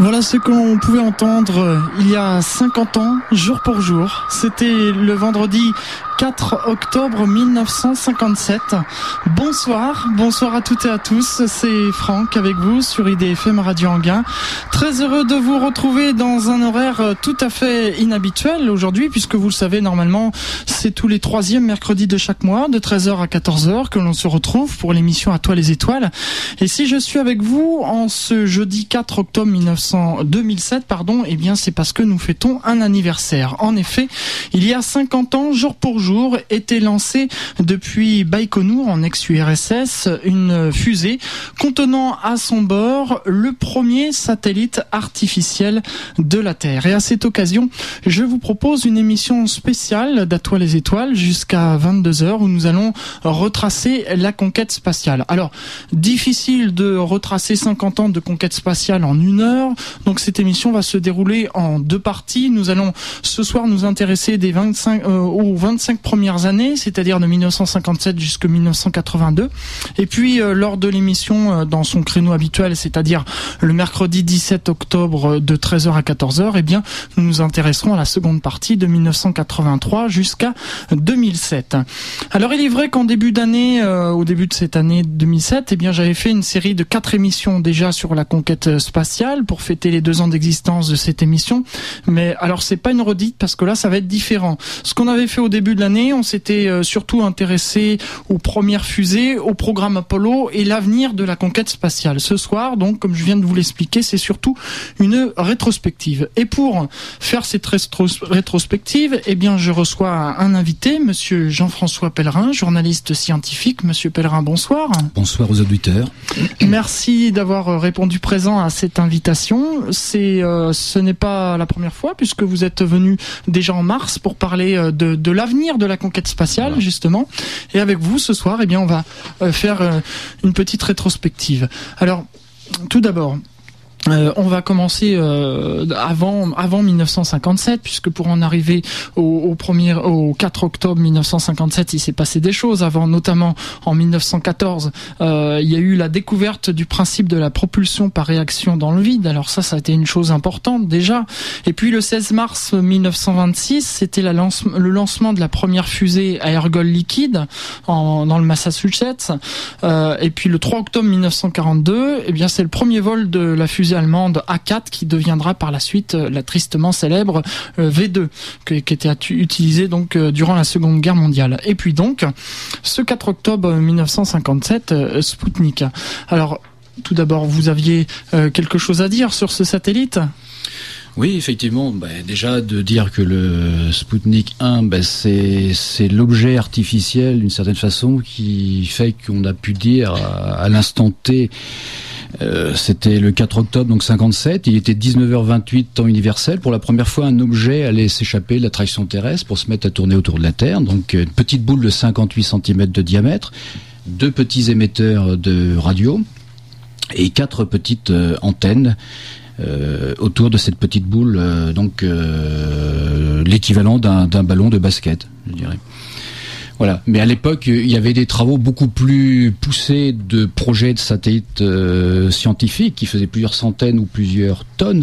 Voilà ce qu'on pouvait entendre euh, il y a 50 ans, jour pour jour. C'était le vendredi 4 octobre 1957. Bonsoir, bonsoir à toutes et à tous. C'est Franck avec vous sur IDFM Radio Anguin. Très heureux de vous retrouver dans un horaire tout à fait inhabituel aujourd'hui, puisque vous le savez, normalement, c'est tous les troisièmes mercredis de chaque mois, de 13h à 14h, que l'on se retrouve pour l'émission À toi les étoiles. Et si je suis avec vous en ce jeudi 4 octobre 1900, 2007, pardon, eh bien, c'est parce que nous fêtons un anniversaire. En effet, il y a 50 ans, jour pour jour, était lancée depuis Baïkonour en ex-URSS une fusée contenant à son bord le premier satellite artificiel de la Terre. Et à cette occasion, je vous propose une émission spéciale d'Atoile les étoiles jusqu'à 22h où nous allons retracer la conquête spatiale. Alors, difficile de retracer 50 ans de conquête spatiale en une heure. Donc cette émission va se dérouler en deux parties. Nous allons ce soir nous intéresser des 25 euh, aux 25 premières années, c'est-à-dire de 1957 jusqu'à 1982. Et puis euh, lors de l'émission euh, dans son créneau habituel, c'est-à-dire le mercredi 17 octobre euh, de 13h à 14h, eh bien nous nous intéresserons à la seconde partie de 1983 jusqu'à 2007. Alors il est vrai qu'en début d'année, au début de cette année 2007, eh bien j'avais fait une série de quatre émissions déjà sur la conquête spatiale pour fêter les deux ans d'existence de cette émission. Mais alors c'est pas une redite parce que là ça va être différent. Ce qu'on avait fait au début de l'année, on s'était euh, surtout intéressé aux premières fusées, au programme Apollo et l'avenir de la conquête spatiale. Ce soir, donc, comme je viens de vous l'expliquer, c'est surtout une rétrospective. Et pour faire cette rétrospective, eh bien, je reçois un invité, Monsieur Jean-François Pellerin, journaliste scientifique. Monsieur Pellerin, bonsoir. Bonsoir aux auditeurs. Merci d'avoir répondu présent à cette invitation. C'est, euh, ce n'est pas la première fois puisque vous êtes venu déjà en mars pour parler euh, de, de l'avenir de la conquête spatiale, justement. Et avec vous, ce soir, eh bien, on va euh, faire euh, une petite rétrospective. Alors, tout d'abord, euh, on va commencer euh, avant avant 1957 puisque pour en arriver au, premier au 4 octobre 1957 il s'est passé des choses avant notamment en 1914 euh, il y a eu la découverte du principe de la propulsion par réaction dans le vide. Alors ça ça a été une chose importante déjà. Et puis le 16 mars 1926 c'était la lance, le lancement de la première fusée à ergol liquide en, dans le Massachusetts. Et puis le 3 octobre 1942 eh bien c'est le premier vol de la fusée allemande A4 qui deviendra par la suite euh, la tristement célèbre euh, V2 qui était utilisée donc euh, durant la Seconde Guerre mondiale. Et puis donc ce 4 octobre 1957 Sputnik. Alors tout d'abord, vous aviez quelque chose à dire sur ce satellite? Oui, effectivement, bah, déjà de dire que le Sputnik 1, bah, c'est l'objet artificiel d'une certaine façon qui fait qu'on a pu dire à l'instant T euh, c'était le 4 octobre, donc 57. Il était 19h28 temps universel. Pour la première fois, un objet allait s'échapper de l'attraction terrestre pour se mettre à tourner autour de la Terre. Donc une petite boule de 58 cm de diamètre, deux petits émetteurs de radio et quatre petites euh, antennes euh, autour de cette petite boule, donc l'équivalent d'un ballon de basket, je dirais. Voilà. Mais à l'époque, il y avait des travaux beaucoup plus poussés de projets de satellites euh, scientifiques qui faisaient plusieurs centaines ou plusieurs tonnes.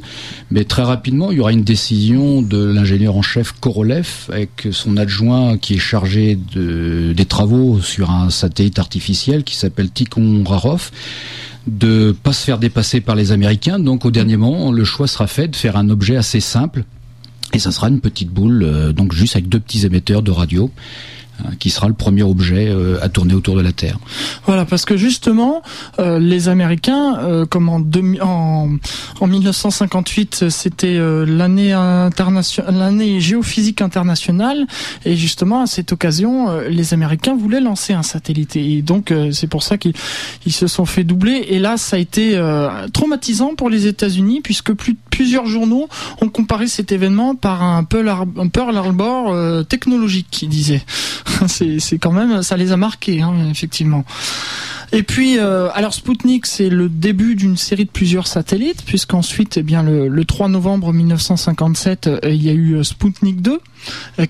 Mais très rapidement, il y aura une décision de l'ingénieur en chef Korolev avec son adjoint qui est chargé de, des travaux sur un satellite artificiel qui s'appelle Tikhon Rarov de pas se faire dépasser par les Américains. Donc au dernier moment, le choix sera fait de faire un objet assez simple. Et ça sera une petite boule, euh, donc juste avec deux petits émetteurs de radio. Hein, qui sera le premier objet euh, à tourner autour de la Terre. Voilà, parce que justement, euh, les Américains, euh, comme en, en, en 1958, c'était l'année internationale, l'année géophysique internationale, et justement à cette occasion, les Américains voulaient lancer un satellite, et donc c'est pour ça qu'ils se sont fait doubler. Et là, ça a été traumatisant pour les États-Unis, puisque plus, plusieurs journaux ont comparé cet événement par un Pearl, un Pearl Harbor technologique, qui disait. c'est quand même, ça les a marqués, hein, effectivement. Et puis, euh, alors Sputnik, c'est le début d'une série de plusieurs satellites, puisqu'ensuite, eh bien, le, 3 novembre 1957, euh, il y a eu Sputnik 2,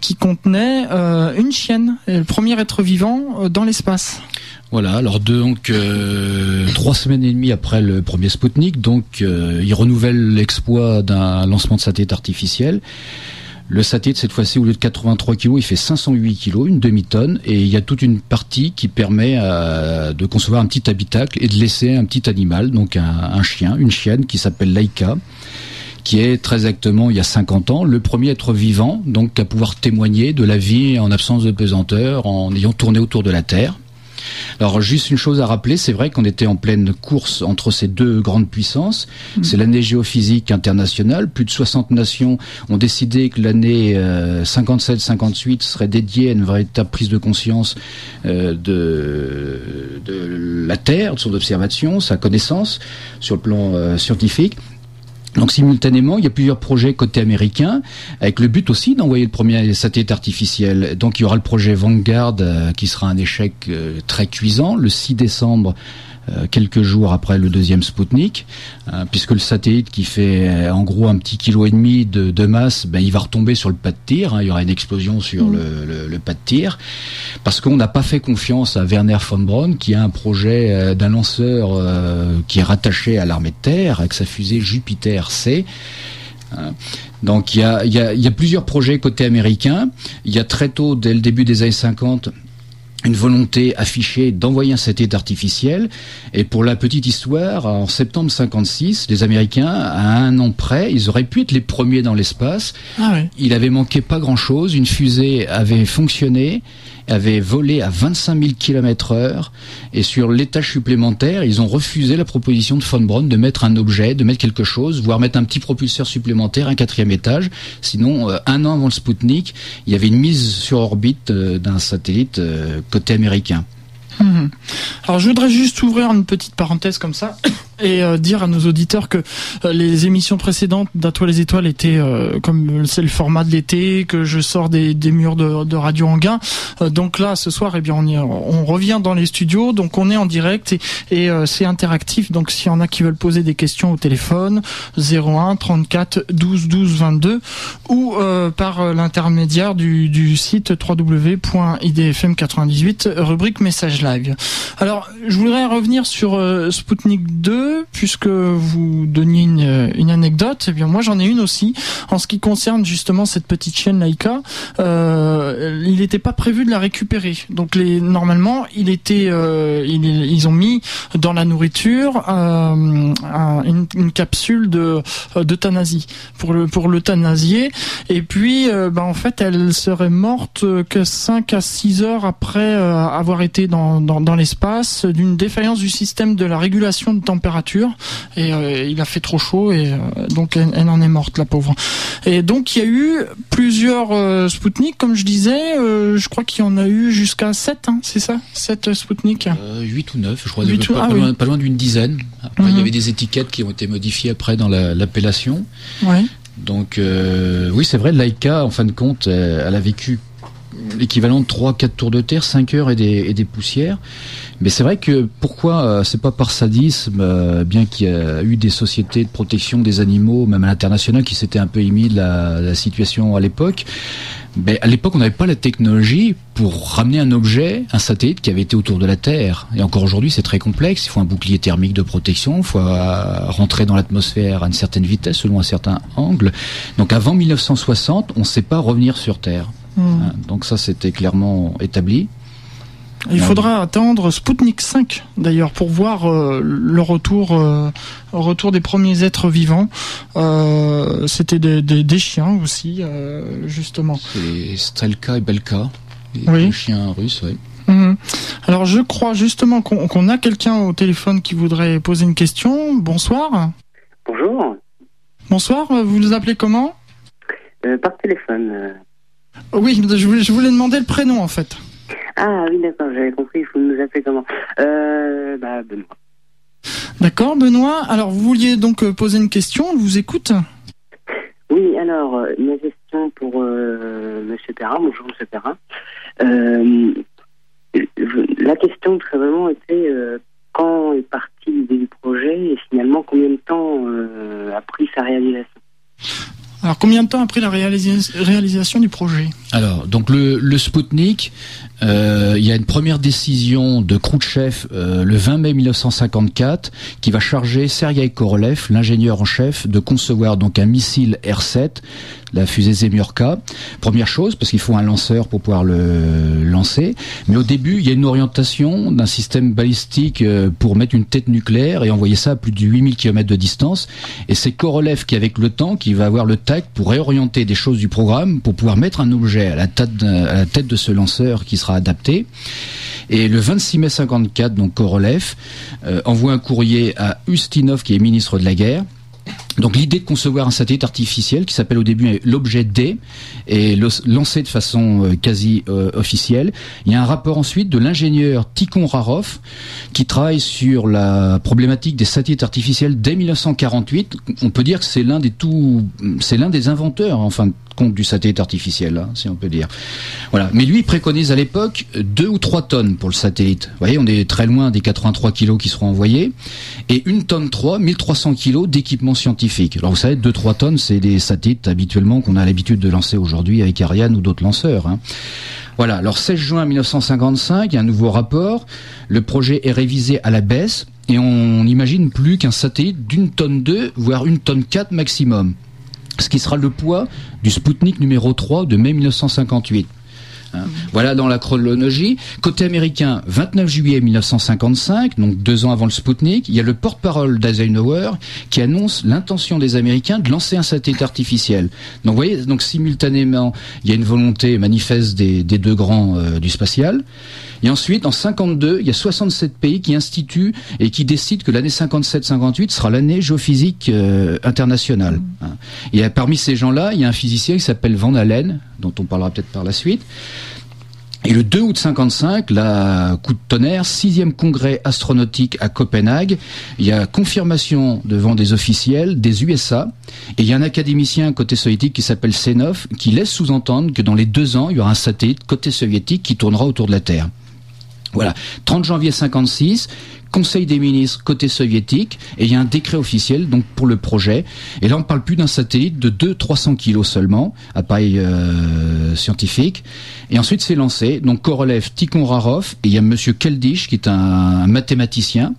qui contenait une chienne, le premier être vivant dans l'espace. Voilà, alors donc trois semaines et demie après le premier Sputnik, donc il renouvelle l'exploit d'un lancement de satellite artificiel. Le satellite, cette fois-ci, au lieu de 83 kg, il fait 508 kg, une demi-tonne, et il y a toute une partie qui permet euh, de concevoir un petit habitacle et de laisser un petit animal, donc un, chien, une chienne qui s'appelle Laika, qui est très exactement, il y a 50 ans, le premier être vivant, donc à pouvoir témoigner de la vie en absence de pesanteur, en ayant tourné autour de la Terre. Alors juste une chose à rappeler, c'est vrai qu'on était en pleine course entre ces deux grandes puissances. Mm. C'est l'année géophysique internationale. Plus de 60 nations ont décidé que l'année 57-58 euh, serait dédiée à une véritable prise de conscience euh, de, de la Terre, de son observation, sa connaissance sur le plan euh, scientifique. Donc simultanément, il y a plusieurs projets côté américain, avec le but aussi d'envoyer le premier satellite artificiel. Donc il y aura le projet Vanguard, euh, qui sera un échec euh, très cuisant, le 6 décembre quelques jours après le deuxième Spoutnik, euh, puisque le satellite qui fait euh, en gros un petit kilo et demi de, de masse, ben, il va retomber sur le pas de tir. Hein, il y aura une explosion sur mm. le, le, pas de tir, parce qu'on n'a pas fait confiance à Werner von Braun, qui a un projet d'un lanceur qui est rattaché à l'armée de terre, avec sa fusée Jupiter C. Donc il y a, y, a, y a, plusieurs projets côté américain. Il y a très tôt, dès le début des années 50, une volonté affichée d'envoyer un satellite artificiel. Et pour la petite histoire, en septembre 56, les Américains, à un an près, ils auraient pu être les premiers dans l'espace. Ah Il avait manqué pas grand-chose. Une fusée avait fonctionné avait volé à 25 000 km heure et sur l'étage supplémentaire, ils ont refusé la proposition de von Braun de mettre un objet, de mettre quelque chose, voire mettre un petit propulseur supplémentaire, un quatrième étage. Sinon, euh, un an avant le Sputnik, il y avait une mise sur orbite euh, d'un satellite euh, côté américain. Mhm. Alors je voudrais juste ouvrir une petite parenthèse comme ça et euh, dire à nos auditeurs que euh, les émissions précédentes d'Atoile les étoiles étaient euh, comme c'est le format de l'été que je sors des, des murs de, de Radio Anguin. Donc là ce soir eh bien on, on revient dans les studios. Donc on est en direct et, et c'est interactif. Donc s'il y en a qui veulent poser des questions au téléphone 01 34 12 12 22 ou par l'intermédiaire du, du site www.idfm98 rubrique message live. Alors je voudrais revenir sur Sputnik 2 puisque vous donniez une, anecdote, et eh bien moi j'en ai une aussi en ce qui concerne justement cette petite chienne Laika. Euh, il n'était pas prévu de la récupérer. Donc normalement, il était, euh, ils, ont mis dans la nourriture euh, une, capsule de d'euthanasie pour le pour l'euthanasier. Et puis, ben, en fait, elle serait morte que 5 à 6 heures après avoir été dans, dans l'espace d'une défaillance du système de la régulation de température et euh, il a fait trop chaud et euh, donc elle, en est morte la pauvre. Et donc il y a eu plusieurs euh, Spoutnik comme je disais, je crois qu'il y en a eu jusqu'à 7 hein, c'est ça 7 Spoutnik 8 ou 9 je crois, ah pas, loin, d'une dizaine. Après il y mhm. avait des étiquettes qui ont été modifiées après dans l'appellation. Donc oui c'est vrai Laika en fin de compte elle a vécu l'équivalent de 3-4 tours de terre, 5 heures et des, poussières. Mais c'est vrai que pourquoi euh, c'est pas par sadisme, euh, bien qu'il y a eu des sociétés de protection des animaux, même à l'international, qui s'étaient un peu émis de la, la situation à l'époque. Mais à l'époque, on n'avait pas la technologie pour ramener un objet, un satellite qui avait été autour de la Terre. Et encore aujourd'hui, c'est très complexe. Il faut un bouclier thermique de protection, il faut euh, rentrer dans l'atmosphère à une certaine vitesse, selon un certain angle. Donc avant 1960, on ne sait pas revenir sur Terre. Hmm. Hein, donc ça, c'était clairement établi. Il faudra attendre Sputnik 5 d'ailleurs pour voir euh, le retour, euh, retour des premiers êtres vivants. Euh, C'était des, des, des, chiens aussi, euh, justement. C'est Strelka et Belka, les chiens russes, oui. Mhm. Alors je crois justement qu'on a quelqu'un au téléphone qui voudrait poser une question. Bonsoir. Bonjour. Bonsoir, vous nous appelez comment? Par téléphone. Oui, je voulais, je demander le prénom en fait. Ah oui, d'accord, j'avais compris, il faut nous appeler comment? Euh, bah, Benoît. D'accord, Benoît. Alors, vous vouliez donc euh, poser une question, on vous écoute Oui, alors, euh, ma question pour euh, Monsieur Perrin, bonjour Monsieur Perrin. Euh, la question très vraiment était quand est partie l'idée du projet et finalement combien de temps a pris sa réalisation? Alors combien de temps après la réalisation du projet? Alors donc le, le Spoutnik, euh, il y a une première décision de Khrouchtchev euh, le 20 mai 1954 qui va charger Sergei Korolev, l'ingénieur en chef, de concevoir donc un missile R-7 la fusée Zemurka. Première chose, parce qu'il faut un lanceur pour pouvoir le lancer. Mais au début, il y a une orientation d'un système balistique euh, pour mettre une tête nucléaire et envoyer ça à plus de 8000 km de distance. Et c'est Korolev qui, avec le temps, qui va avoir le tact pour réorienter des choses du programme pour pouvoir mettre un objet à la tête de, à la tête de ce lanceur qui sera adapté. Et le 26 mai 54, donc Korolev euh, envoie un courrier à Ustinov, qui est ministre de la guerre, donc l'idée de concevoir un satellite artificiel qui s'appelle au début l'objet D est lancé de façon euh, quasi euh, officielle. Il y a un rapport ensuite de l'ingénieur Tikhon Rarov qui travaille sur la problématique des satellites artificiels dès 1948. On peut dire que c'est l'un des tout, c'est l'un des inventeurs enfin compte du satellite artificiel, hein, si on peut dire. Voilà. Mais lui, préconise à l'époque deux ou trois tonnes pour le satellite. Vous voyez, on est très loin des 83 kilos qui seront envoyés. Et une tonne 3, 1300 kilos d'équipement scientifique. Alors vous savez, 2-3 tonnes, c'est des satellites habituellement qu'on a l'habitude de lancer aujourd'hui avec Ariane ou d'autres lanceurs. Hein. Voilà. Alors 16 juin 1955, il y a un nouveau rapport. Le projet est révisé à la baisse et on n'imagine plus qu'un satellite d'une tonne 2, voire une tonne 4 maximum ce qui sera le poids du Sputnik numéro 3 de mai 1958. Hein. Voilà dans la chronologie. Côté américain, 29 juillet 1955, donc deux ans avant le Sputnik, il y a le porte-parole d'Eisenhower qui annonce l'intention des Américains de lancer un satellite artificiel. Donc vous voyez, donc simultanément, il y a une volonté manifeste des, deux grands euh, du spatial. Et ensuite, en 52, il y a 67 pays qui instituent et qui décident que l'année 57-58 sera l'année géophysique euh, internationale. Hein. Et parmi ces gens-là, il y a un physicien qui s'appelle Van Allen, dont on parlera peut-être par la suite. Et le 2 août 55, la coup de tonnerre, sixième congrès astronautique à Copenhague. Il y a confirmation devant des officiels des USA. Et il y a un académicien côté soviétique qui s'appelle Senov qui laisse sous-entendre que dans les deux ans, il y aura un satellite côté soviétique qui tournera autour de la Terre. Voilà. 30 janvier 56, Conseil des ministres côté soviétique, et il y a un décret officiel donc pour le projet. Et là, on ne parle plus d'un satellite de 200-300 kilos seulement, appareil euh, scientifique. Et ensuite, c'est lancé. Donc, Korolev, Tikhon Rarov, et il y a Monsieur Keldish, qui est un mathématicien,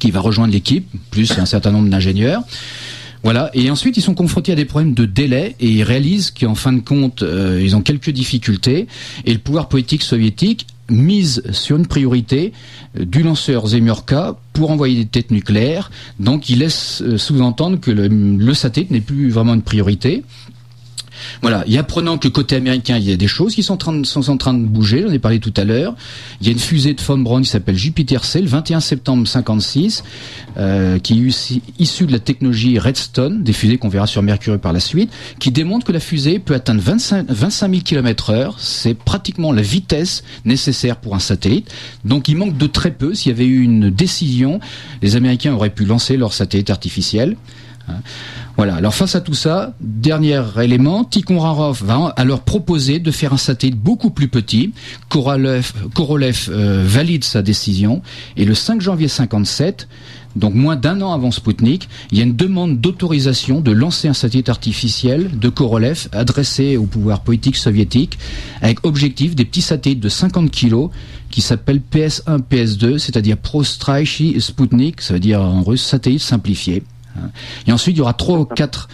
qui va rejoindre l'équipe, plus un certain nombre d'ingénieurs. Voilà. Et ensuite, ils sont confrontés à des problèmes de délai et ils réalisent qu'en fin de compte, euh, ils ont quelques difficultés. Et le pouvoir politique soviétique mise sur une priorité euh, du lanceur Zemurka pour envoyer des têtes nucléaires. Donc il laisse euh, sous-entendre que le, le satellite n'est plus vraiment une priorité. Voilà. Et apprenant que côté américain, il y a des choses qui sont en train de, sont en train de bouger. J'en ai parlé tout à l'heure. Il y a une fusée de von Braun qui s'appelle Jupiter-C, le 21 septembre 56, euh, qui est issue de la technologie Redstone, des fusées qu'on verra sur Mercury par la suite, qui démontre que la fusée peut atteindre 25, 25 000 km heure. C'est pratiquement la vitesse nécessaire pour un satellite. Donc il manque de très peu. S'il y avait eu une décision, les Américains auraient pu lancer leur satellite artificiel. Hein. Voilà. Alors face à tout ça, dernier élément, Tikhon Rarov va alors proposer de faire un satellite beaucoup plus petit. Korolev, euh, valide sa décision et le 5 janvier 57, donc moins d'un an avant Sputnik, il y a une demande d'autorisation de lancer un satellite artificiel de Korolev adressé au pouvoir politique soviétique avec objectif des petits satellites de 50 kg qui s'appellent PS1, PS2, c'est-à-dire Prostraichi Sputnik, ça veut dire en russe satellite simplifié. Et ensuite, il y aura trois ou quatre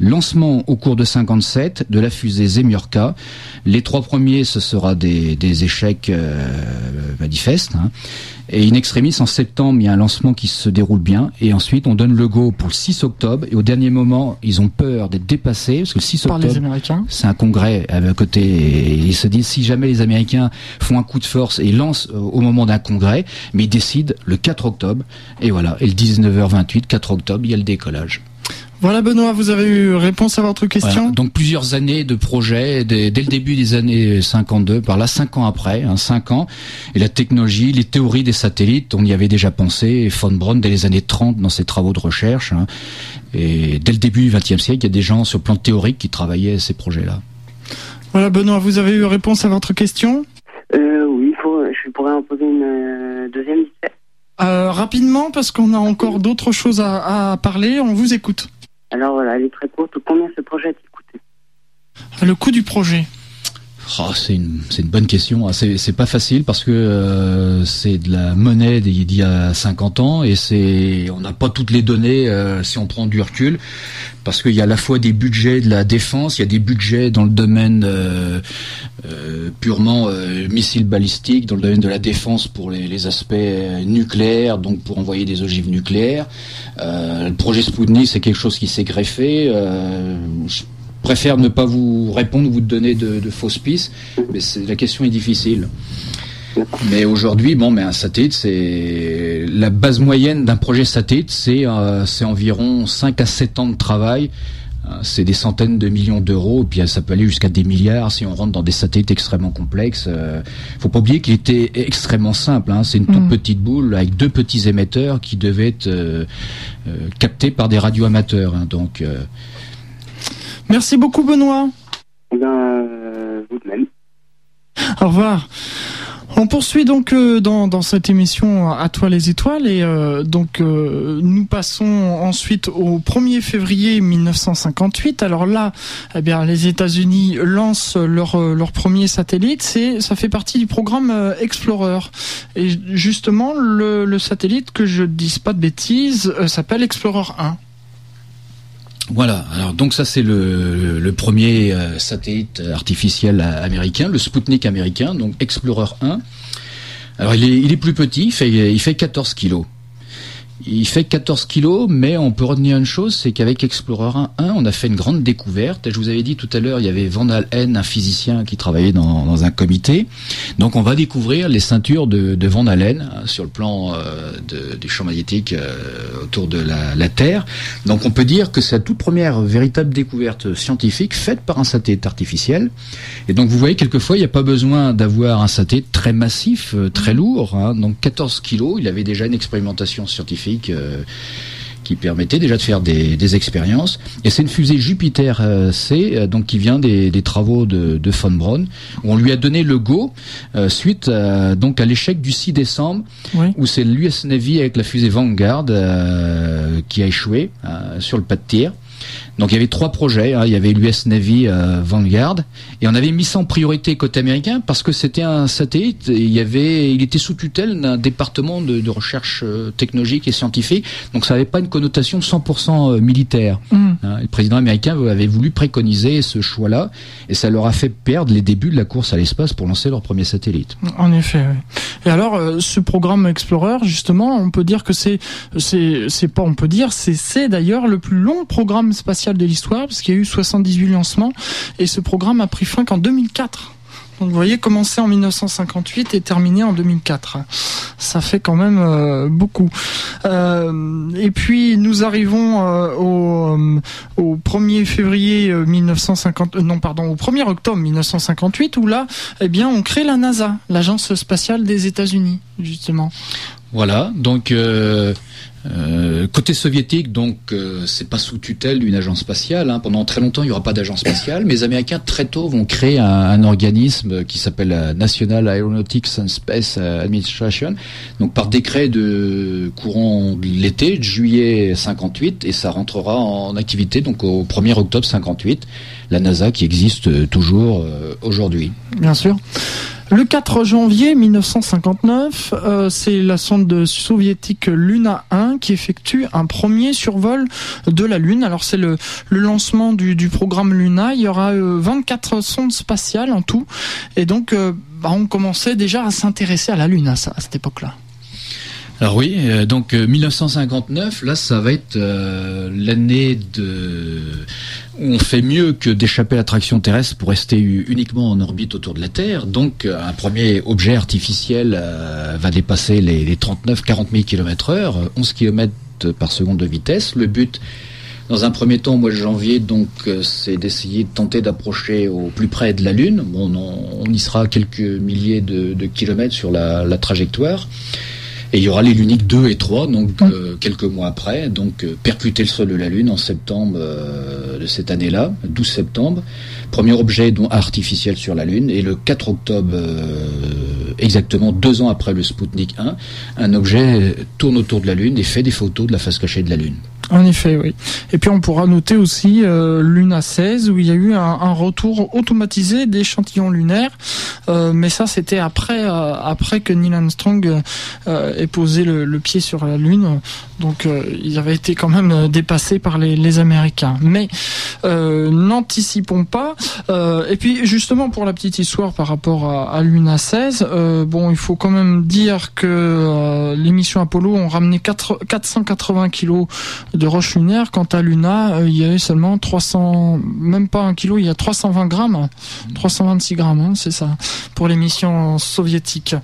lancements au cours de 57 de la fusée Zemurka. Les trois premiers, ce sera des, échecs euh, manifestes. Hein. Et in extremis, en septembre, il y a un lancement qui se déroule bien. Et ensuite, on donne le go pour le 6 octobre. Et au dernier moment, ils ont peur d'être dépassés. Parce que le 6 octobre, c'est un congrès à côté. Et ils se disent, si jamais les Américains font un coup de force et lancent euh, au moment d'un congrès, mais ils décident le 4 octobre. Et voilà. Et le 19h28, 4 octobre, il y a le décollage. Voilà Benoît, vous avez eu réponse à votre question. donc plusieurs années de projet, dès, le début des années 52, par là cinq ans après, hein, cinq ans, et la technologie, les théories des satellites, on y avait déjà pensé, von Braun dès les années 30 dans ses travaux de recherche, hein. et dès le début du XXe siècle, il y a des gens sur le plan théorique qui travaillaient à ces projets-là. Voilà Benoît, vous avez eu réponse à votre question euh, Oui, faut, je pourrais en poser une euh, deuxième. Euh, rapidement, parce qu'on a encore d'autres choses à parler, on vous écoute. Alors voilà, elle est très courte. Combien ce projet a-t-il coûté? Le coût du projet? Oh, c'est une, bonne question. Ah, c'est pas facile parce que euh, c'est de la monnaie d'il y a 50 ans et c'est on n'a pas toutes les données euh, si on prend du recul parce qu'il y a à la fois des budgets de la défense, il y a des budgets dans le domaine euh, purement missiles balistiques, dans le domaine de la défense pour les, les aspects nucléaires, donc pour envoyer des ogives nucléaires. le projet Sputnik, c'est quelque chose qui s'est greffé préfère ne pas vous répondre ou vous donner de, fausses pistes, mais la question est difficile. Mais aujourd'hui, bon, mais un satellite, c'est la base moyenne d'un projet satellite, c'est euh, c'est environ 5 à 7 ans de travail. Euh, c'est des centaines de millions d'euros, et puis ça peut aller jusqu'à des milliards si on rentre dans des satellites extrêmement complexes. Euh, faut pas oublier qu'il était extrêmement simple. Hein. C'est une toute mm. petite boule avec deux petits émetteurs qui devaient être euh, captés par des radioamateurs. Hein. Donc Merci beaucoup, Benoît. Eh ben, euh, vous de même. Au revoir. On poursuit donc euh, dans, dans, cette émission à toi les étoiles et euh, donc nous passons ensuite au 1er février 1958. Alors là, eh bien les États-Unis lancent leur leur premier satellite, c'est ça fait partie du programme Explorer. Et justement le, le satellite que je dise pas de bêtises s'appelle Explorer 1. Voilà, alors donc ça c'est le, premier euh, satellite artificiel américain, le Sputnik américain, donc Explorer 1. Alors il est, il est plus petit, il fait, il fait 14 kilos. Il fait 14 kilos, mais on peut retenir une chose, c'est qu'avec Explorer 1, on a fait une grande découverte. Je vous avais dit tout à l'heure, il y avait Van Allen, un physicien qui travaillait dans, un comité. Donc on va découvrir les ceintures de, Van Allen hein, sur le plan euh, de, des champs magnétiques euh, autour de la, la, Terre. Donc on peut dire que c'est la toute première véritable découverte scientifique faite par un satellite artificiel. Et donc vous voyez, quelquefois, il n'y a pas besoin d'avoir un satellite très massif, euh, très lourd. Hein. Donc 14 kilos, il avait déjà une expérimentation scientifique euh, qui permettait déjà de faire des, expériences. Et c'est une fusée Jupiter euh, C, euh, donc qui vient des, travaux de, de, von Braun, où on lui a donné le go suite donc à l'échec du 6 décembre, où c'est l'US Navy avec la fusée Vanguard qui a échoué sur le pas de tir. Donc il y avait trois projets. Hein. Il y avait l'US Navy euh, Vanguard et on avait mis ça en priorité côté américain parce que c'était un satellite. il y avait, il était sous tutelle d'un département de, de, recherche euh, technologique et scientifique. Donc ça n'avait pas une connotation 100% euh, militaire. Mm. Hein. Le président américain avait voulu préconiser ce choix-là et ça leur a fait perdre les débuts de la course à l'espace pour lancer leur premier satellite. En effet. Oui. Et alors ce programme Explorer, justement, on peut dire que c'est, c'est, c'est pas, on peut dire, c'est, c'est d'ailleurs le plus long programme spatial de l'histoire, parce qu'il y a eu 78 lancements, et ce programme a pris fin qu'en 2004. Donc vous voyez, commencer en 1958 et terminer en 2004. Ça fait quand même euh, beaucoup. Euh, et puis nous arrivons euh, au, au 1er février 1950, non pardon, au 1er octobre 1958 où là, eh bien, on crée la NASA, l'agence spatiale des États-Unis, justement. Voilà, donc euh, côté soviétique, donc euh, c'est pas sous tutelle d'une agence spatiale. Hein. Pendant très longtemps, il n'y aura pas d'agence spatiale. Mais les Américains très tôt vont créer un, organisme qui s'appelle la National Aeronautics and Space Administration. Donc par décret de courant de l'été, de juillet 58, et ça rentrera en activité donc au 1er octobre 58. La NASA qui existe toujours euh, aujourd'hui. Bien sûr. Le 4 janvier 1959, euh, c'est la sonde soviétique Luna 1 qui effectue un premier survol de la Lune. Alors c'est le, lancement du, programme Luna. Il y aura 24 euh, sondes spatiales en tout. Et donc euh, bah, on commençait déjà à s'intéresser à la Lune à cette époque-là. Alors oui, euh, donc 1959, euh, là ça va être euh, l'année de où on fait mieux que d'échapper à l'attraction terrestre pour rester uniquement en orbite autour de la Terre. Donc un premier objet artificiel va dépasser les, 39-40 000 km heure, 11 km par seconde de vitesse. Le but dans un premier temps, au mois de janvier, donc, c'est d'essayer de tenter d'approcher au plus près de la Lune. On, y sera quelques milliers de, kilomètres sur la trajectoire. Et il y aura les Luniques 2 et 3, donc euh, quelques mois après, donc euh, percuter le sol de la Lune en septembre euh, de cette année-là, 12 septembre. Premier objet dont artificiel sur la Lune. Et le 4 octobre, exactement deux ans après le Sputnik 1, un objet tourne autour de la Lune et fait des photos de la face cachée de la Lune. En effet, oui. Et puis on pourra noter aussi euh, Luna 16 où il y a eu un, retour automatisé d'échantillons lunaires, euh, mais ça c'était après euh, après que Neil Armstrong ait posé le, pied sur la Lune, donc il avait été quand même dépassé par les, Américains. Mais n'anticipons pas. Et puis justement pour la petite histoire par rapport à, à Luna 16, bon il faut quand même dire que les missions Apollo ont ramené 4, 480 kilos de roches lunaires. Quant à Luna, euh, il y avait seulement 300, même pas un kilo, il y a 320 grammes, 326 grammes, hein, c'est ça, pour les missions soviétiques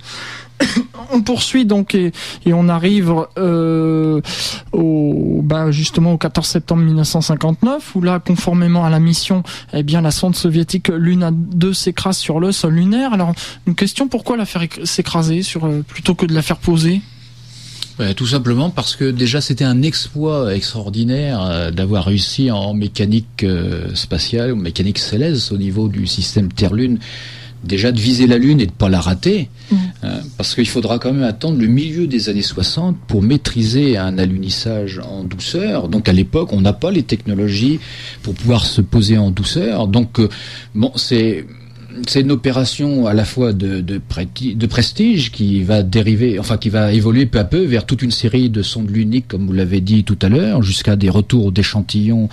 on poursuit donc et, on arrive euh, au bah justement au 14 septembre 1959 où là conformément à la mission eh bien la sonde soviétique Luna 2 s'écrase sur le sol lunaire. Alors une question pourquoi la faire s'écraser euh, plutôt que de la faire poser? Tout simplement parce que déjà c'était un exploit extraordinaire euh, d'avoir réussi en mécanique spatiale, ou mécanique céleste au niveau du système Terre-Lune, déjà de viser la Lune et de pas la rater, mm. hein, parce qu'il faudra quand même attendre le milieu des années 60 pour maîtriser un alunissage en douceur. Donc à l'époque, on n'a pas les technologies pour pouvoir se poser en douceur. Donc euh, bon, c'est c'est une opération à la fois de, prestige qui va dériver, enfin qui va évoluer peu à peu vers toute une série de sondes luniques, comme vous l'avez dit tout à l'heure, jusqu'à des retours d'échantillons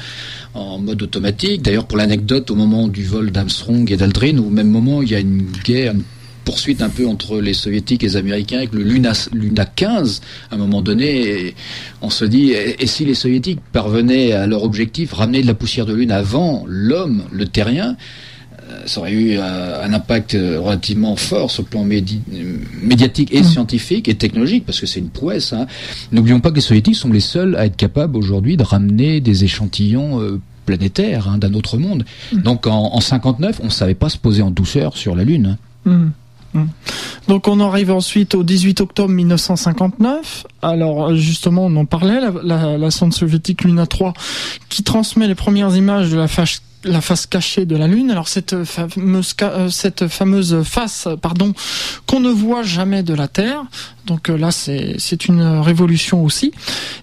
en mode automatique. D'ailleurs, pour l'anecdote, au moment du vol d'Armstrong et d'Aldrin, au même moment, il y a une guerre, une poursuite un peu entre les soviétiques et les américains avec le Luna, Luna 15 à un moment donné on se dit et, si les soviétiques parvenaient à leur objectif ramener de la poussière de lune avant l'homme le terrien ça aurait eu euh, un impact euh, relativement fort sur le plan médiatique et mmh. scientifique et technologique, parce que c'est une prouesse. Hein. N'oublions pas que les soviétiques sont les seuls à être capables aujourd'hui de ramener des échantillons planétaires hein, d'un autre monde. Mmh. Donc en, en 59, on ne savait pas se poser en douceur sur la Lune. Hein. Mmh. Donc on arrive ensuite au 18 octobre 1959. Alors justement, on en parlait, la, la, la sonde soviétique Luna 3 qui transmet les premières images de la phase la face cachée de la Lune. Alors cette fameuse, euh, cette fameuse face, pardon, qu'on ne voit jamais de la Terre. Donc euh, là, c'est une révolution aussi.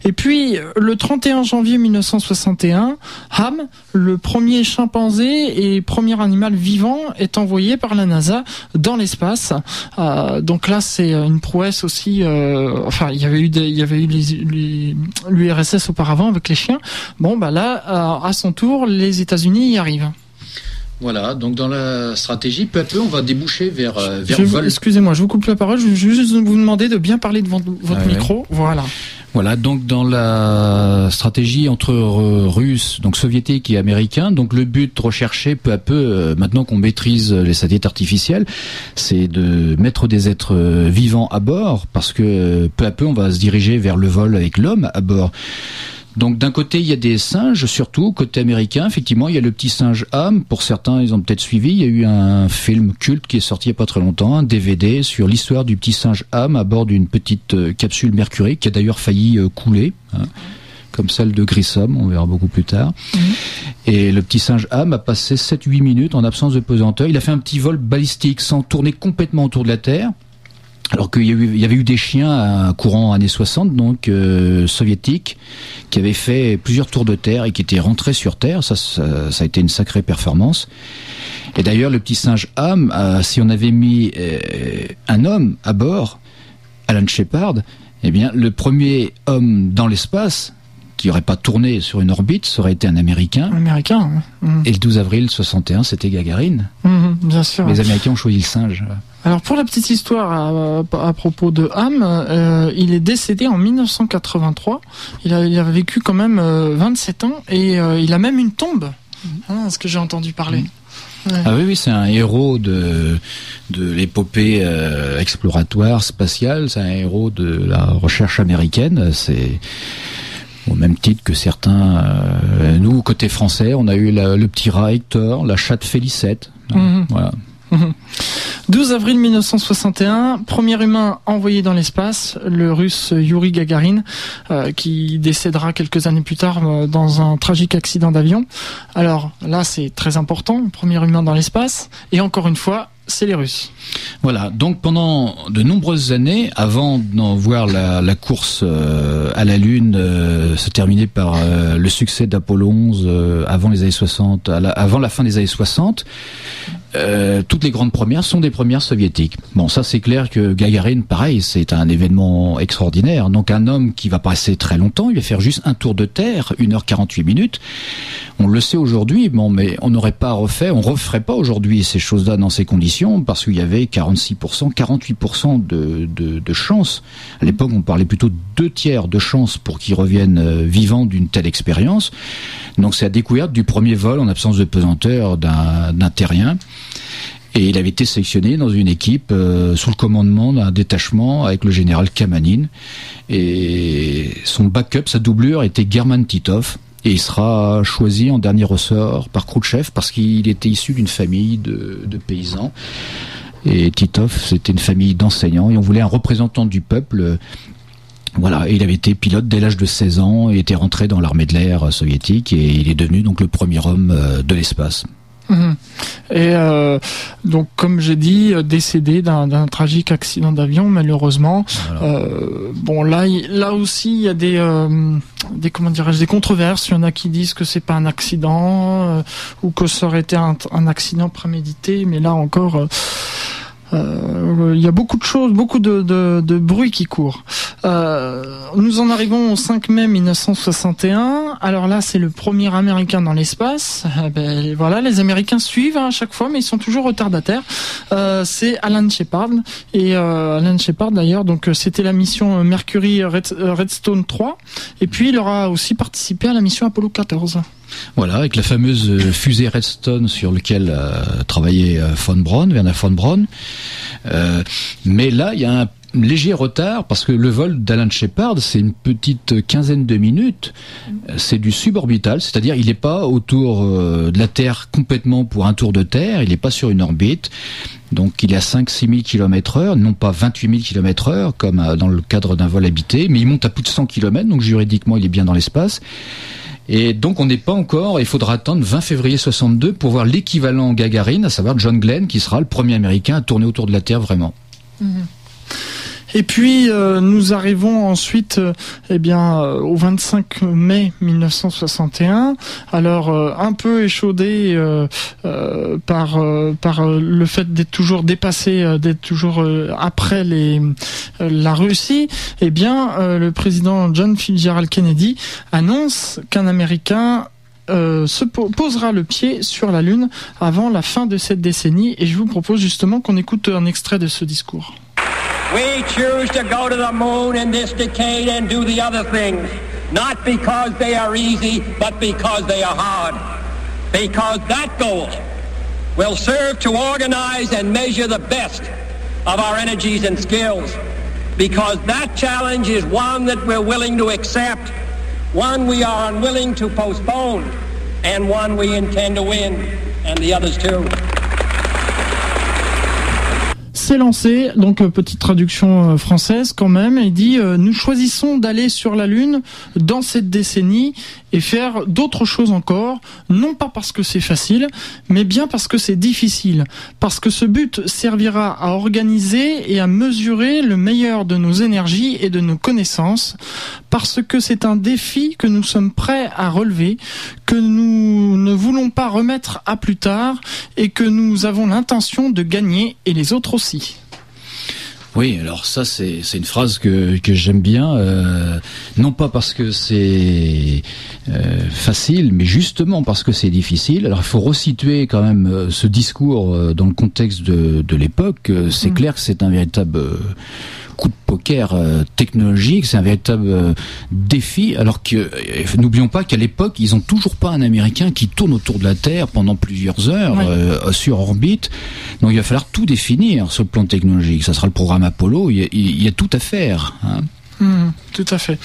Et puis, le 31 janvier 1961, Ham, le premier chimpanzé et premier animal vivant, est envoyé par la NASA dans l'espace. Euh, donc là, c'est une prouesse aussi. enfin, il y avait eu il y avait eu l'URSS auparavant avec les chiens. Bon, bah là, à son tour, les États-Unis y arrive. Voilà, donc dans la stratégie, peu à peu, on va déboucher vers, euh, Excusez-moi, je vous coupe la parole, je vais juste vous demander de bien parler devant votre ah micro. Voilà. Voilà, donc dans la stratégie entre Russes, donc soviétiques et américains, donc le but recherché peu à peu, euh, maintenant qu'on maîtrise les satellites artificiels, c'est de mettre des êtres euh, vivants à bord, parce que peu à peu on va se diriger vers le vol avec l'homme à bord. Donc d'un côté, il y a des singes, surtout côté américain. Effectivement, il y a le petit singe Ham. Pour certains, ils ont peut-être suivi. Il y a eu un film culte qui est sorti il n'y a pas très longtemps, un DVD sur l'histoire du petit singe Ham à bord d'une petite euh, capsule Mercury qui a d'ailleurs failli euh, couler. Hein, comme celle de Grissom, on verra beaucoup plus tard. Mhm. Et le petit singe Ham a passé 7-8 minutes en absence de pesanteur. Il a fait un petit vol balistique sans tourner complètement autour de la Terre. Alors qu'il y, avait eu des chiens à courant années 60, donc euh, soviétiques, qui avaient fait plusieurs tours de terre et qui étaient rentrés sur terre. Ça, ça, a été une sacrée performance. Et d'ailleurs, le petit singe Ham, euh, si on avait mis euh, un homme à bord, Alan Shepard, eh bien, le premier homme dans l'espace qui n'aurait pas tourné sur une orbite, ça aurait été un Américain. Américain. Et le 12 avril 61, c'était Gagarine. Mmh, bien sûr. Les Américains ont choisi le singe. Alors pour la petite histoire à, propos de Ham, euh, il est décédé en 1983. Il a, il a vécu quand même 27 euh, ans et euh, il a même une tombe. Hein, ce que j'ai entendu parler. Ah oui, oui, c'est un héros de de l'épopée exploratoire spatiale. C'est un héros de la recherche américaine. C'est au même titre que certains. nous, côté français, on a eu le petit rat Hector, la chatte Félicette. Mhm. Voilà. 12 avril 1961, premier humain envoyé dans l'espace, le russe Yuri Gagarin, euh, qui décédera quelques années plus tard euh, dans un tragique accident d'avion. Alors là, c'est très important, premier humain dans l'espace. Et encore une fois, c'est les Russes. Voilà, donc pendant de nombreuses années, avant d'en voir la, course euh, à la Lune se terminer par le succès d'Apollo 11 avant les années 60, avant la fin des années 60, euh, toutes les grandes premières sont des premières soviétiques. Bon, ça c'est clair que Gagarin, pareil, c'est un événement extraordinaire. Donc un homme qui va passer très longtemps, il va faire juste un tour de terre, 1h48 minutes. On le sait aujourd'hui, bon, mais on n'aurait pas refait, on referait pas aujourd'hui ces choses-là dans ces conditions parce qu'il y avait 46%, 48% de, de, de chance. À l'époque, on parlait plutôt de deux tiers de chance pour qu'il revienne euh, vivant d'une telle expérience. Donc c'est la découverte du premier vol en absence de pesanteur d'un terrien. Et il avait été sélectionné dans une équipe euh, sous le commandement d'un détachement avec le général Kamanin. Et son backup, sa doublure, était German Titov. Et il sera choisi en dernier ressort par Khrouchtchev parce qu'il était issu d'une famille de, de, paysans. Et Titov, c'était une famille d'enseignants. Et on voulait un représentant du peuple voilà, et il avait été pilote dès l'âge de 16 ans et était rentré dans l'armée de l'air soviétique et il est devenu donc le premier homme euh, de l'espace. Mhm. Et euh, donc, comme j'ai dit, euh, décédé d'un tragique accident d'avion, malheureusement. Euh, bon, là, là aussi, il y a des, euh, des comment dirais-je, des controverses. Il y en a qui disent que c'est pas un accident euh, ou que ça aurait été un, un accident prémédité, mais là encore. Euh, il y a beaucoup de choses, beaucoup de, bruit qui court. Euh, nous en arrivons au 5 mai 1961. Alors là, c'est le premier Américain dans l'espace. Eh ben, voilà, les Américains suivent hein, à chaque fois, mais ils sont toujours retardataires. Euh, c'est Alan Shepard et Alan Shepard d'ailleurs. Donc c'était la mission Mercury Redstone 3, et puis il aura aussi participé à la mission Apollo 14. Voilà, avec la fameuse euh, fusée Redstone sur laquelle a travaillé euh, von Braun, Werner von Braun. Euh, mais là, il y a un léger retard parce que le vol d'Alan Shepard, c'est une petite quinzaine de minutes. C'est du suborbital, c'est-à-dire il n'est pas autour de la Terre complètement pour un tour de Terre, il n'est pas sur une orbite. Donc il est à 5-6 000 km heure, non pas 28 000 km heure comme dans le cadre d'un vol habité, mais il monte à plus de 100 km, donc juridiquement il est bien dans l'espace. Et donc on n'est pas encore, il faudra attendre 20 février 62 pour voir l'équivalent Gagarine, à savoir John Glenn, qui sera le premier Américain à tourner autour de la Terre vraiment. Mhm. Et puis euh, nous arrivons ensuite euh, eh bien euh, au 25 mai 1961. Alors un peu échaudé par par le fait d'être toujours dépassé, d'être toujours après la Russie. Eh bien le président John Fitzgerald Kennedy annonce qu'un Américain se posera le pied sur la Lune avant la fin de cette décennie et je vous propose justement qu'on écoute un extrait de ce discours. We choose to go to the moon in this decade and do the other things, not because they are easy, but because they are hard. Because that goal will serve to organize and measure the best of our energies and skills. Because that challenge is one that we're willing to accept, one we are unwilling to postpone, and one we intend to win, and the others too. S'est lancé, donc euh, petite traduction euh, française quand même, il dit euh, nous choisissons d'aller sur la Lune dans cette décennie et faire d'autres choses encore, non pas parce que c'est facile, mais bien parce que c'est difficile, parce que ce but servira à organiser et à mesurer le meilleur de nos énergies et de nos connaissances, parce que c'est un défi que nous sommes prêts à relever, que nous ne voulons pas remettre à plus tard et que nous avons l'intention de gagner et les autres aussi. Oui, alors ça c'est une phrase que, que j'aime bien, euh, non pas parce que c'est euh, facile, mais justement parce que c'est difficile. Alors il faut resituer quand même euh, ce discours dans le contexte de, de l'époque. C'est mm. clair que c'est un véritable coup de poker euh, technologique, c'est un véritable euh, défi. Alors que euh, n'oublions pas qu'à l'époque, ils ont toujours pas un Américain qui tourne autour de la Terre pendant plusieurs heures sur orbite. Donc il va falloir tout définir sur le plan technologique. Ça sera le programme Apollo. Il y a, il y a tout à faire. Hein. Hmm. tout à fait.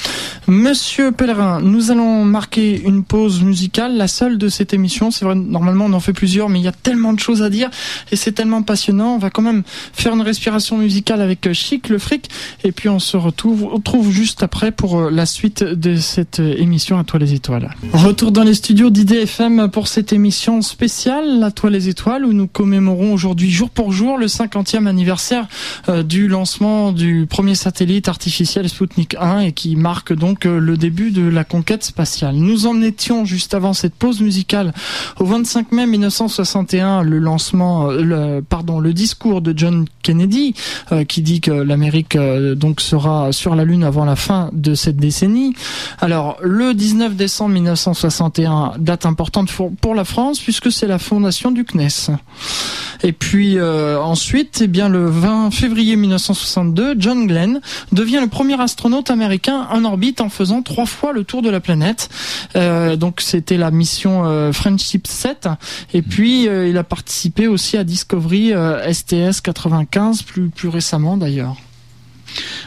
Monsieur Pellerin, nous allons marquer une pause musicale, la seule de cette émission. C'est vrai, normalement on en fait plusieurs, mais il y a tellement de choses à dire et c'est tellement passionnant. On va quand même faire une respiration musicale avec Chic le fric et puis on se retrouve, retrouve juste après pour euh, la suite de cette émission à toi les étoiles. Retour dans les studios d'IDFM pour cette émission spéciale à toi les étoiles où nous commémorons aujourd'hui jour pour jour le 50e anniversaire euh, du lancement du premier satellite artificiel Sputnik 1 et qui marque donc euh, le début de la conquête spatiale. Nous en étions juste avant cette pause musicale au 25 mai 1961, le lancement, euh, pardon, le discours de John Kennedy euh, qui dit que l'Amérique donc sera sur la Lune avant la fin de cette décennie. Alors le 19 décembre 1961, date importante pour, pour la France puisque c'est la fondation du CNES. Et puis ensuite, eh bien le 20 février 1962, John Glenn devient le premier astronaute américain en orbite en faisant trois fois le tour de la planète. Euh, donc c'était la mission euh, Friendship 7. Et puis euh, il a participé aussi à Discovery STS 95 plus plus récemment d'ailleurs.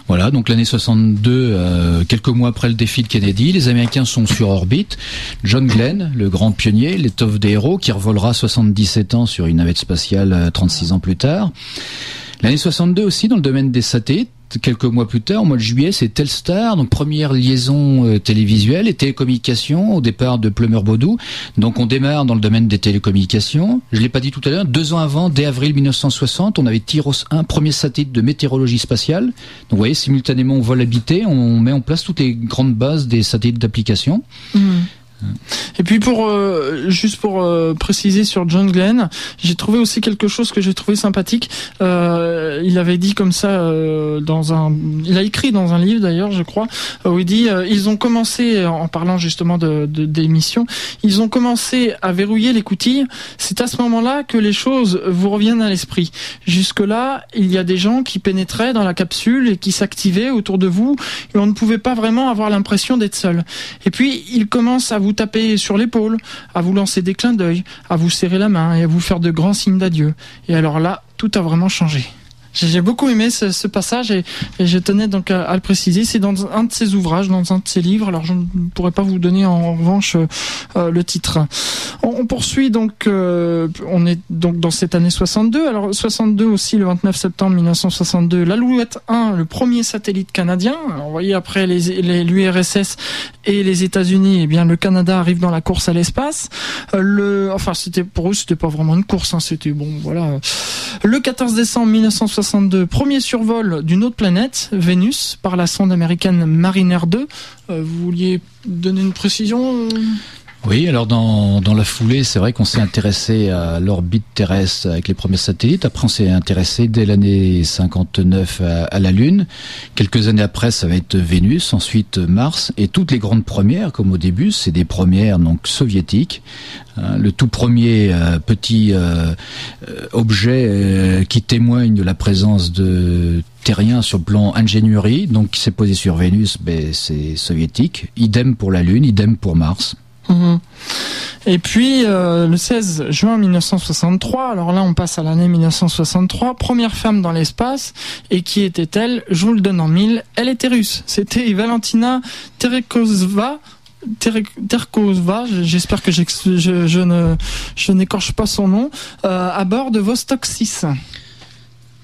Voilà, donc l'année 62, quelques mois après le défi de Kennedy, les Américains sont sur orbite. John Glenn, le grand pionnier, l'étoffe des héros, qui revolera 77 ans sur une navette spatiale 36 ans plus tard. L'année 62 aussi, dans le domaine des satellites, quelques mois plus tard, au mois de juillet, c'est Telstar, donc première liaison euh, télévisuelle et télécommunications au départ de Plumeur-Baudou. Donc on démarre dans le domaine des télécommunications. Je l'ai pas dit tout à l'heure, deux ans avant, dès avril 1960, on avait Tyros 1, premier satellite de météorologie spatiale. Donc vous voyez, simultanément on vol habité, on met en place toutes les grandes bases des satellites d'application. Mmh. Et puis pour euh, juste pour euh, préciser sur John Glenn, j'ai trouvé aussi quelque chose que j'ai trouvé sympathique. Euh, il avait dit comme ça dans un, il a écrit dans un livre d'ailleurs, je crois, où il dit ils ont commencé en parlant justement de d'émissions, ils ont commencé à verrouiller les coutilles. C'est à ce moment-là que les choses vous reviennent à l'esprit. Jusque là, il y a des gens qui pénétraient dans la capsule et qui s'activaient autour de vous et on ne pouvait pas vraiment avoir l'impression d'être seul. Et puis il commence à vous taper sur l'épaule, à vous lancer des clins d'œil, à vous serrer la main et à vous faire de grands signes d'adieu. Et alors là, tout a vraiment changé. J'ai beaucoup aimé ce, passage et, je tenais donc à, le préciser. C'est dans un de ses ouvrages, dans un de ses livres. Alors je ne pourrais pas vous donner en revanche euh, le titre. On, poursuit donc. Euh, on est donc dans cette année 62. Alors 62 aussi, le 29 septembre 1962, l'Alouette 1, le premier satellite canadien. Alors, vous voyez après les l'URSS et les États-Unis, eh bien le Canada arrive dans la course à l'espace. Euh, le, enfin c'était pour eux, c'était pas vraiment une course. Hein, c'était bon, voilà. Le 14 décembre 1962 premier survol d'une autre planète, Vénus, par la sonde américaine Mariner 2. Euh, vous vouliez donner une précision oui, alors dans, dans la foulée, c'est vrai qu'on s'est intéressé à l'orbite terrestre avec les premiers satellites. Après, on s'est intéressé dès l'année 59 à, la Lune. Quelques années après, ça va être Vénus, ensuite Mars. Et toutes les grandes premières, comme au début, c'est des premières donc soviétiques. Hein, le tout premier euh, petit euh, euh, objet qui témoigne de la présence de terriens sur le plan ingénierie, donc qui s'est posé sur Vénus, ben, c'est soviétique. Idem pour la Lune, idem pour Mars. Mhm. Et puis euh, le 16 juin 1963, alors là on passe à l'année 1963, première femme dans l'espace, et qui était-elle? Je vous le donne en mille, elle était russe. C'était Valentina Terekozva, Terkozva, j'espère que je, ne n'écorche pas son nom, euh, à bord de Vostok 6.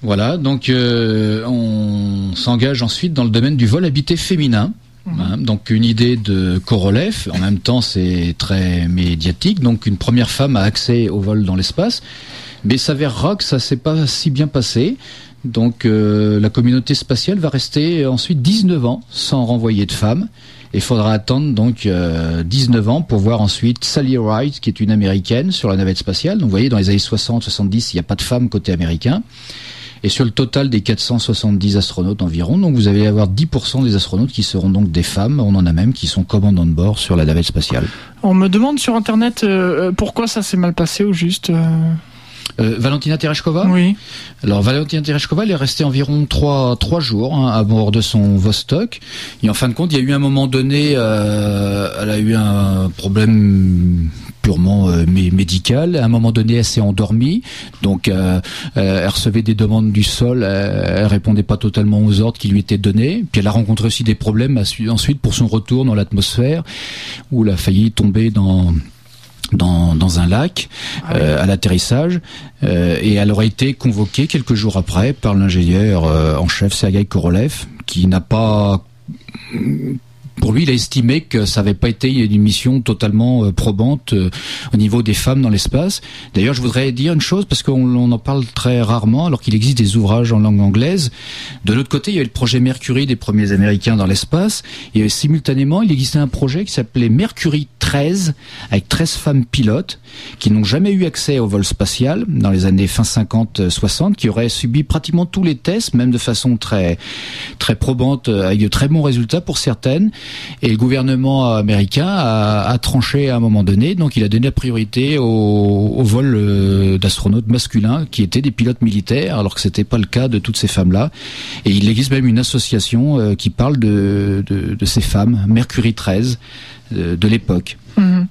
Voilà, donc euh, on s'engage ensuite dans le domaine du vol habité féminin. Mhm. Hein, donc une idée de Korolev, en même temps c'est très médiatique, donc une première femme a accès au vol dans l'espace, mais s'avérera que ça s'est pas si bien passé. Donc euh, la communauté spatiale va rester ensuite 19 ans sans renvoyer de femmes. Il faudra attendre donc 19 euh, ans pour voir ensuite Sally Wright, qui est une américaine sur la navette spatiale. Donc vous voyez, dans les années 60-70, il n'y a pas de femmes côté américain et sur le total des 470 astronautes environ. Donc vous allez avoir 10% des astronautes qui seront donc des femmes. On en a même qui sont commandants de bord sur la navette spatiale. On me demande sur Internet euh, pourquoi ça s'est mal passé au juste. Euh Euh, Valentina Tereshkova Oui. Alors Valentina Tereshkova, elle est restée environ trois trois jours hein, à bord de son Vostok. Et en fin de compte, il y a eu un moment donné, euh, elle a eu un problème purement euh, mé- médical. À un moment donné, elle s'est endormie. Donc, euh, euh, elle recevait des demandes du sol. elle répondait pas totalement aux ordres qui lui étaient donnés. Puis elle a rencontré aussi des problèmes ensuite pour son retour dans l'atmosphère, où elle a failli tomber dans dans, dans un lac euh, à l'atterrissage euh, et elle aurait été convoquée quelques jours après par l'ingénieur euh, en chef Sergei Korolev qui n'a pas pour lui, il a estimé que ça n'avait pas été une mission totalement euh, probante euh, au niveau des femmes dans l'espace. D'ailleurs, je voudrais dire une chose parce qu'on on en parle très rarement, alors qu'il existe des ouvrages en langue anglaise. De l'autre côté, il y avait le projet Mercury des premiers Américains dans l'espace, et simultanément, il existait un projet qui s'appelait Mercury 13 avec 13 femmes pilotes qui n'ont jamais eu accès au vol spatial dans les années fin 50-60, qui auraient subi pratiquement tous les tests, même de façon très très probante, euh, avec de très bons résultats pour certaines. Et le gouvernement américain a, tranché à un moment donné, donc il a donné la priorité au, au vol euh, d'astronautes masculins qui étaient des pilotes militaires, alors que c'était pas le cas de toutes ces femmes-là. Et il existe même une association euh, qui parle de ces femmes, Mercury 13, euh, de l'époque. Mhm.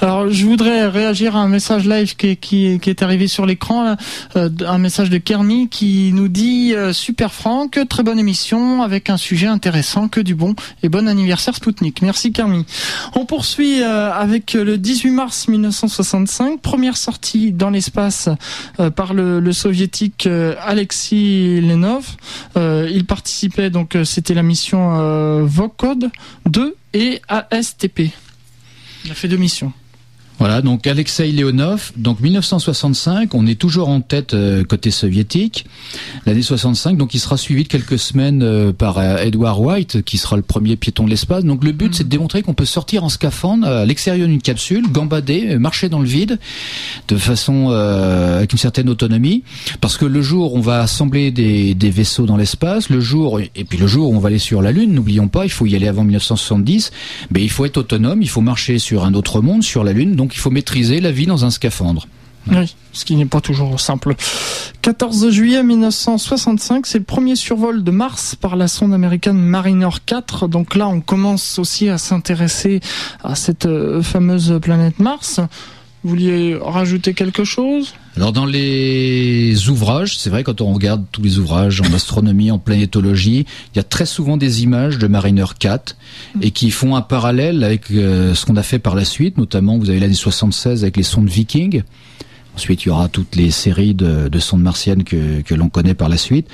Alors, je voudrais réagir à un message live qui, est arrivé sur l'écran, euh, un message de Kermi qui nous dit euh, super Franck, très bonne émission avec un sujet intéressant, que du bon et bon anniversaire Spoutnik. Merci Kermi. On poursuit euh, avec le 18 mars 1965, première sortie dans l'espace par le, soviétique Alexis Lenov. Il participait donc, c'était la mission Vokod 2 et ASTP. Il a fait deux missions. Voilà, donc Alexei Leonov, donc 1965, on est toujours en tête euh, côté soviétique. L'année 65, donc il sera suivi de quelques semaines euh, par euh, Edward White, qui sera le premier piéton de l'espace. Donc le but, c'est de démontrer qu'on peut sortir en scaphandre à l'extérieur d'une capsule, gambader, marcher dans le vide, de façon euh, avec une certaine autonomie, parce que le jour on va assembler des, des vaisseaux dans l'espace, le jour et puis le jour où on va aller sur la Lune, n'oublions pas, il faut y aller avant 1970, mais il faut être autonome, il faut marcher sur un autre monde, sur la Lune, donc il faut maîtriser la vie dans un scaphandre. Oui, ce qui n'est pas toujours simple. 14 juillet 1965, c'est le premier survol de Mars par la sonde américaine Mariner 4. Donc là, on commence aussi à s'intéresser à cette euh, fameuse planète Mars. Vous vouliez rajouter quelque chose? Alors dans les ouvrages, c'est vrai quand on regarde tous les ouvrages en astronomie, en planétologie, il y a très souvent des images de Mariner 4 et qui font un parallèle avec euh, ce qu'on a fait par la suite, notamment vous avez l'année 76 avec les sondes Viking. Ensuite, il y aura toutes les séries de, de sondes martiennes que, l'on connaît par la suite.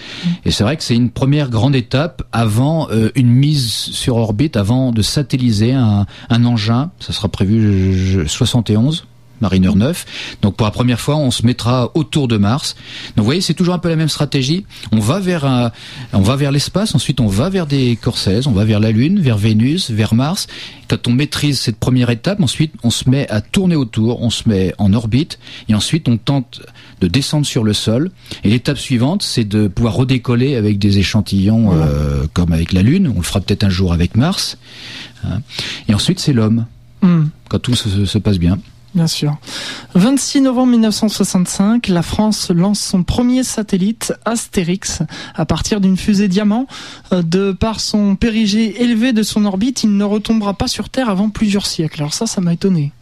Et c'est vrai que c'est une première grande étape avant euh, une mise sur orbite, avant de satelliser un, engin. Ça sera prévu je- je- 71. Mariner 9. Donc pour la première fois, on se mettra autour de Mars. Donc vous voyez, c'est toujours un peu la même stratégie. On va vers un, on va vers l'espace, ensuite on va vers des corps 16, on va vers la Lune, vers Vénus, vers Mars. Quand on maîtrise cette première étape, ensuite on se met à tourner autour, on se met en orbite et ensuite on tente de descendre sur le sol. Et l'étape suivante, c'est de pouvoir redécoller avec des échantillons euh, comme avec la Lune. On le fera peut-être un jour avec Mars. hein. Et ensuite c'est l'homme Hmm. quand tout se- se passe bien. Bien sûr. 26 novembre 1965, la France lance son premier satellite, Astérix, à partir d'une fusée diamant. Euh, De par son périgée élevé de son orbite, il ne retombera pas sur Terre avant plusieurs siècles. Alors ça, ça m'a étonné.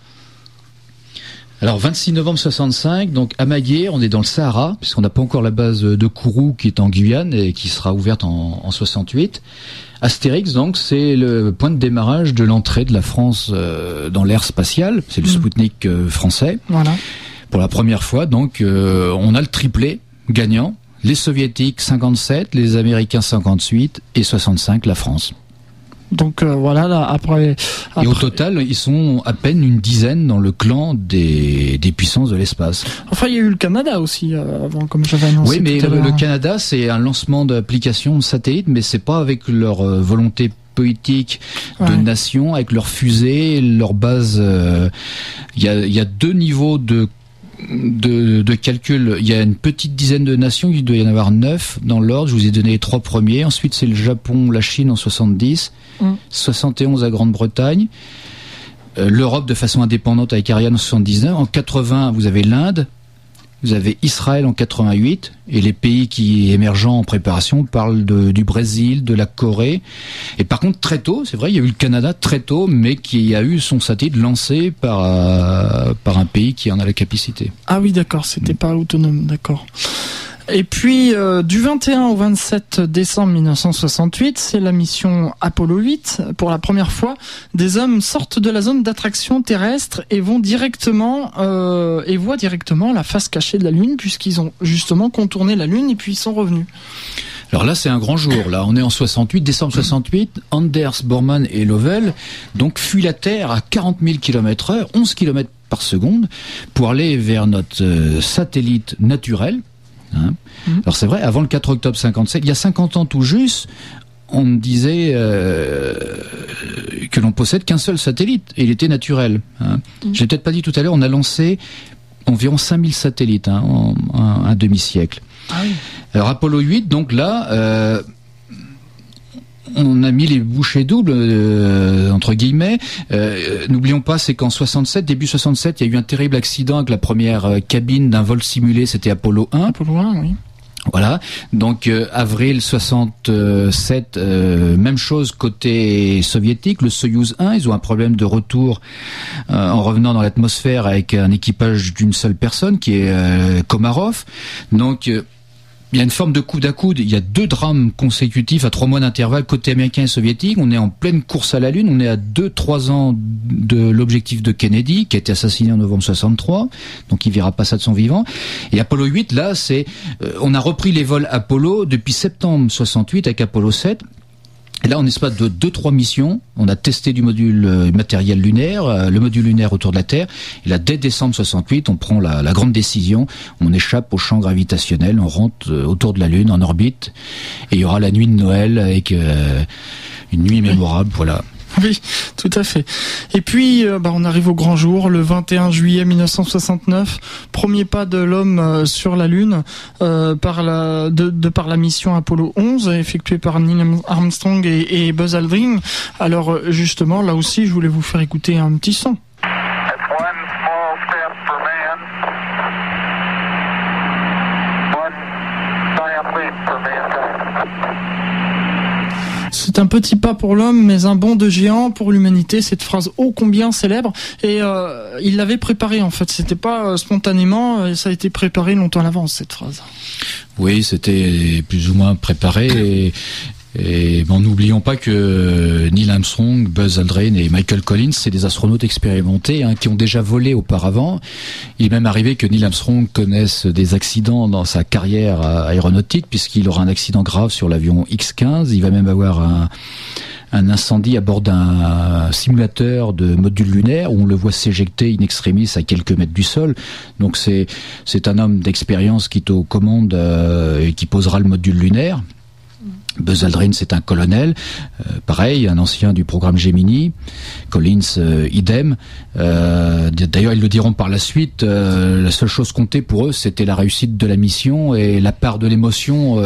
Alors 26 novembre 65, donc à on est dans le Sahara, puisqu'on n'a pas encore la base de Kourou qui est en Guyane et qui sera ouverte en, en 68. Astérix, donc, c'est le point de démarrage de l'entrée de la France euh, dans l'ère spatiale. C'est le Mhm. Spoutnik euh, français. Voilà. Pour la première fois, donc, euh, on a le triplé gagnant. Les Soviétiques 57, les Américains 58 et 65 la France. Donc euh, voilà, là, après... Et au total, ils sont à peine une dizaine dans le clan des, des puissances de l'espace. Enfin, il y a eu le Canada aussi, euh, avant, comme j'avais annoncé Oui, mais tout à le, Canada, c'est un lancement d'application de satellite, mais c'est pas avec leur euh, volonté politique de Ouais. nation, avec leur fusée, leur base. euh, Il y, a, il y a deux niveaux de de, de calcul, il y a une petite dizaine de nations, il doit y en avoir neuf dans l'ordre. Je vous ai donné les trois premiers. Ensuite, c'est le Japon, la Chine en 70, Mm. 71 la Grande-Bretagne, euh, l'Europe de façon indépendante avec Ariane en 79. En 80, vous avez l'Inde, vous avez Israël en 88 et les pays qui émergents en préparation parlent de, du Brésil, de la Corée. Et par contre, très tôt, c'est vrai, il y a eu le Canada très tôt, mais qui a eu son satellite lancé par euh, par un pays qui en a la capacité. Ah oui, d'accord, c'était pas autonome, d'accord. Et puis euh, du 21 au 27 décembre 1968, c'est la mission Apollo 8. Pour la première fois, des hommes sortent de la zone d'attraction terrestre et vont directement euh, et voient directement la face cachée de la Lune, puisqu'ils ont justement contourné la Lune et puis ils sont revenus. Alors là, c'est un grand jour. Là, on est en 68, décembre 68. Anders Bormann et Lovell donc fuient la Terre à 40 000 km heure, 11 km par seconde, pour aller vers notre euh, satellite naturel, Hein. Mmh. Alors c'est vrai, avant le 4 octobre 57, il y a 50 ans tout juste, on disait euh, que l'on possède qu'un seul satellite, et il était naturel. Hein. Mmh. J'ai peut-être pas dit tout à l'heure, on a lancé environ 5000 satellites hein, en, un demi-siècle. Ah oui. Alors Apollo 8, donc là, euh, on a mis les bouchées doubles euh, entre guillemets. Euh, n'oublions pas, c'est qu'en 67, début 67, il y a eu un terrible accident avec la première euh, cabine d'un vol simulé. C'était Apollo 1. Apollo 1, oui. Voilà, donc avril 67, même chose côté soviétique, le Soyuz 1, ils ont un problème de retour en revenant dans l'atmosphère avec un équipage d'une seule personne qui est Komarov. Donc il y a une forme de coude à coude. Il y a deux drames consécutifs à trois mois d'intervalle côté américain et soviétique. On est en pleine course à la Lune. On est à deux, trois ans de l'objectif de Kennedy, qui a été assassiné en novembre 63. Donc il verra pas ça de son vivant. Et Apollo 8, là, c'est, euh, on a repris les vols Apollo depuis septembre 68 avec Apollo 7. Et là, en espace de 2-3 missions, on a testé du module euh, matériel lunaire, euh, le module lunaire autour de la Terre. Et là, dès décembre 68, on prend la, grande décision. On échappe au champ gravitationnel, on rentre euh, autour de la Lune, en orbite. Et il y aura la nuit de Noël avec une nuit mémorable. Voilà. Oui, tout à fait. Et puis, euh, bah, on arrive au grand jour, le 21 juillet 1969, premier pas de l'homme euh, sur la Lune euh, par la, de, par la mission Apollo 11 effectuée par Neil Armstrong et Buzz Aldrin. Alors justement, là aussi, je voulais vous faire écouter un petit son. C'est un petit pas pour l'homme, mais un bond de géant pour l'humanité. Cette phrase ô combien célèbre. Et euh, il l'avait préparée en fait. C'était pas euh, spontanément. Euh, ça a été préparé longtemps à l'avance cette phrase. Oui, c'était plus ou moins préparé. Et bon, n'oublions pas que Neil Armstrong, Buzz Aldrin et Michael Collins, c'est des astronautes expérimentés hein, qui ont déjà volé auparavant. Il est même arrivé que Neil Armstrong connaisse des accidents dans sa carrière aéronautique, puisqu'il aura un accident grave sur l'avion X-15. Il va même avoir un, un incendie à bord d'un simulateur de module lunaire où on le voit s'éjecter in extremis à quelques mètres du sol. Donc c'est c'est un homme d'expérience qui est aux commandes euh, et qui posera le module lunaire. Buzz Aldrin, c'est un colonel, euh, pareil, un ancien du programme Gemini. Collins, euh, idem. Euh, d'ailleurs, ils le diront par la suite. la seule chose comptée pour eux, c'était la réussite de la mission et la part de l'émotion.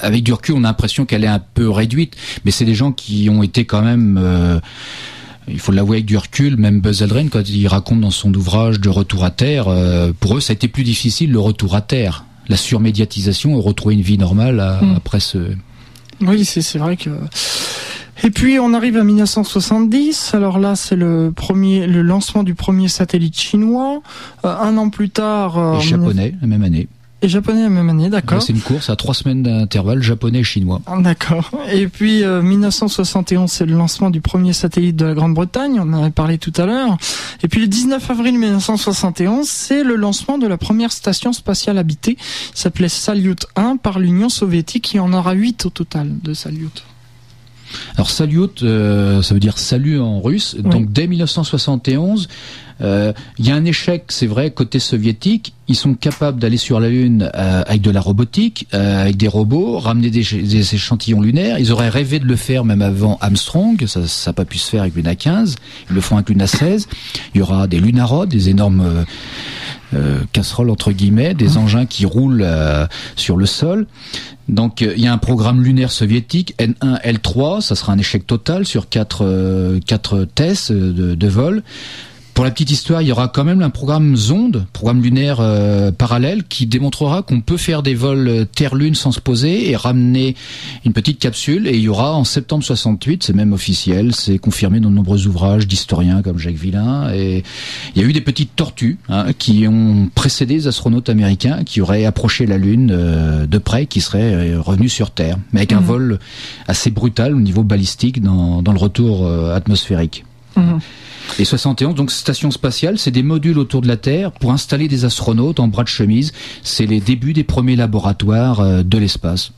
avec du on a l'impression qu'elle est un peu réduite, mais c'est des gens qui ont été quand même il faut l'avouer avec du même Buzz Aldrin, quand il raconte dans son ouvrage de Retour à Terre, pour eux, ça a été plus difficile le retour à Terre la surmédiatisation et retrouver une vie normale hmm. après ce. Oui, c'est vrai que. Et puis on arrive à 1970. Alors là, c'est le premier, le lancement du premier satellite chinois. Euh, un an plus tard. Euh, japonais, la même année. Et japonais la même année, d'accord. C'est une course à trois semaines d'intervalle japonais-chinois. Ah, d'accord. Et puis 1971, euh, c'est le lancement du premier satellite de la Grande-Bretagne, on en avait parlé tout à l'heure. Et puis le 19 avril 1971, c'est le lancement de la première station spatiale habitée, s'appelait Salyut 1 par l'Union soviétique, il y en aura 8 au total de Salyut. Alors Salyut, euh, ça veut dire salut en russe. Donc dès 1971, euh, il y a un échec, c'est vrai, côté soviétique. Ils sont capables d'aller sur la Lune euh, avec de la robotique, euh, avec des robots, ramener des, des, échantillons lunaires. Ils auraient rêvé de le faire même avant Armstrong. Ça n'a pas pu se faire avec Luna 15. Ils le font avec Luna 16. Il y aura des lunarods, des énormes casseroles entre guillemets, des mmh. engins qui roulent sur le sol. Donc il y a un programme lunaire soviétique N1, L3. Ça sera un échec total sur quatre quatre tests de, de vol Pour la petite histoire, il y aura quand même un programme Zonde, programme lunaire euh, parallèle, qui démontrera qu'on peut faire des vols Terre-Lune sans se poser et ramener une petite capsule. Et il y aura en septembre 68, c'est même officiel, c'est confirmé dans de nombreux ouvrages d'historiens comme Jacques Villain. Et il y a eu des petites tortues hein, qui ont précédé les astronautes américains, qui auraient approché la Lune euh, de près, qui seraient euh, revenus sur Terre, mais avec un Mhm. vol assez brutal au niveau balistique dans, dans le retour euh, atmosphérique. Mhm. Et 71, donc station spatiale, c'est des modules autour de la Terre pour installer des astronautes en bras de chemise. C'est les débuts des premiers laboratoires euh, de l'espace.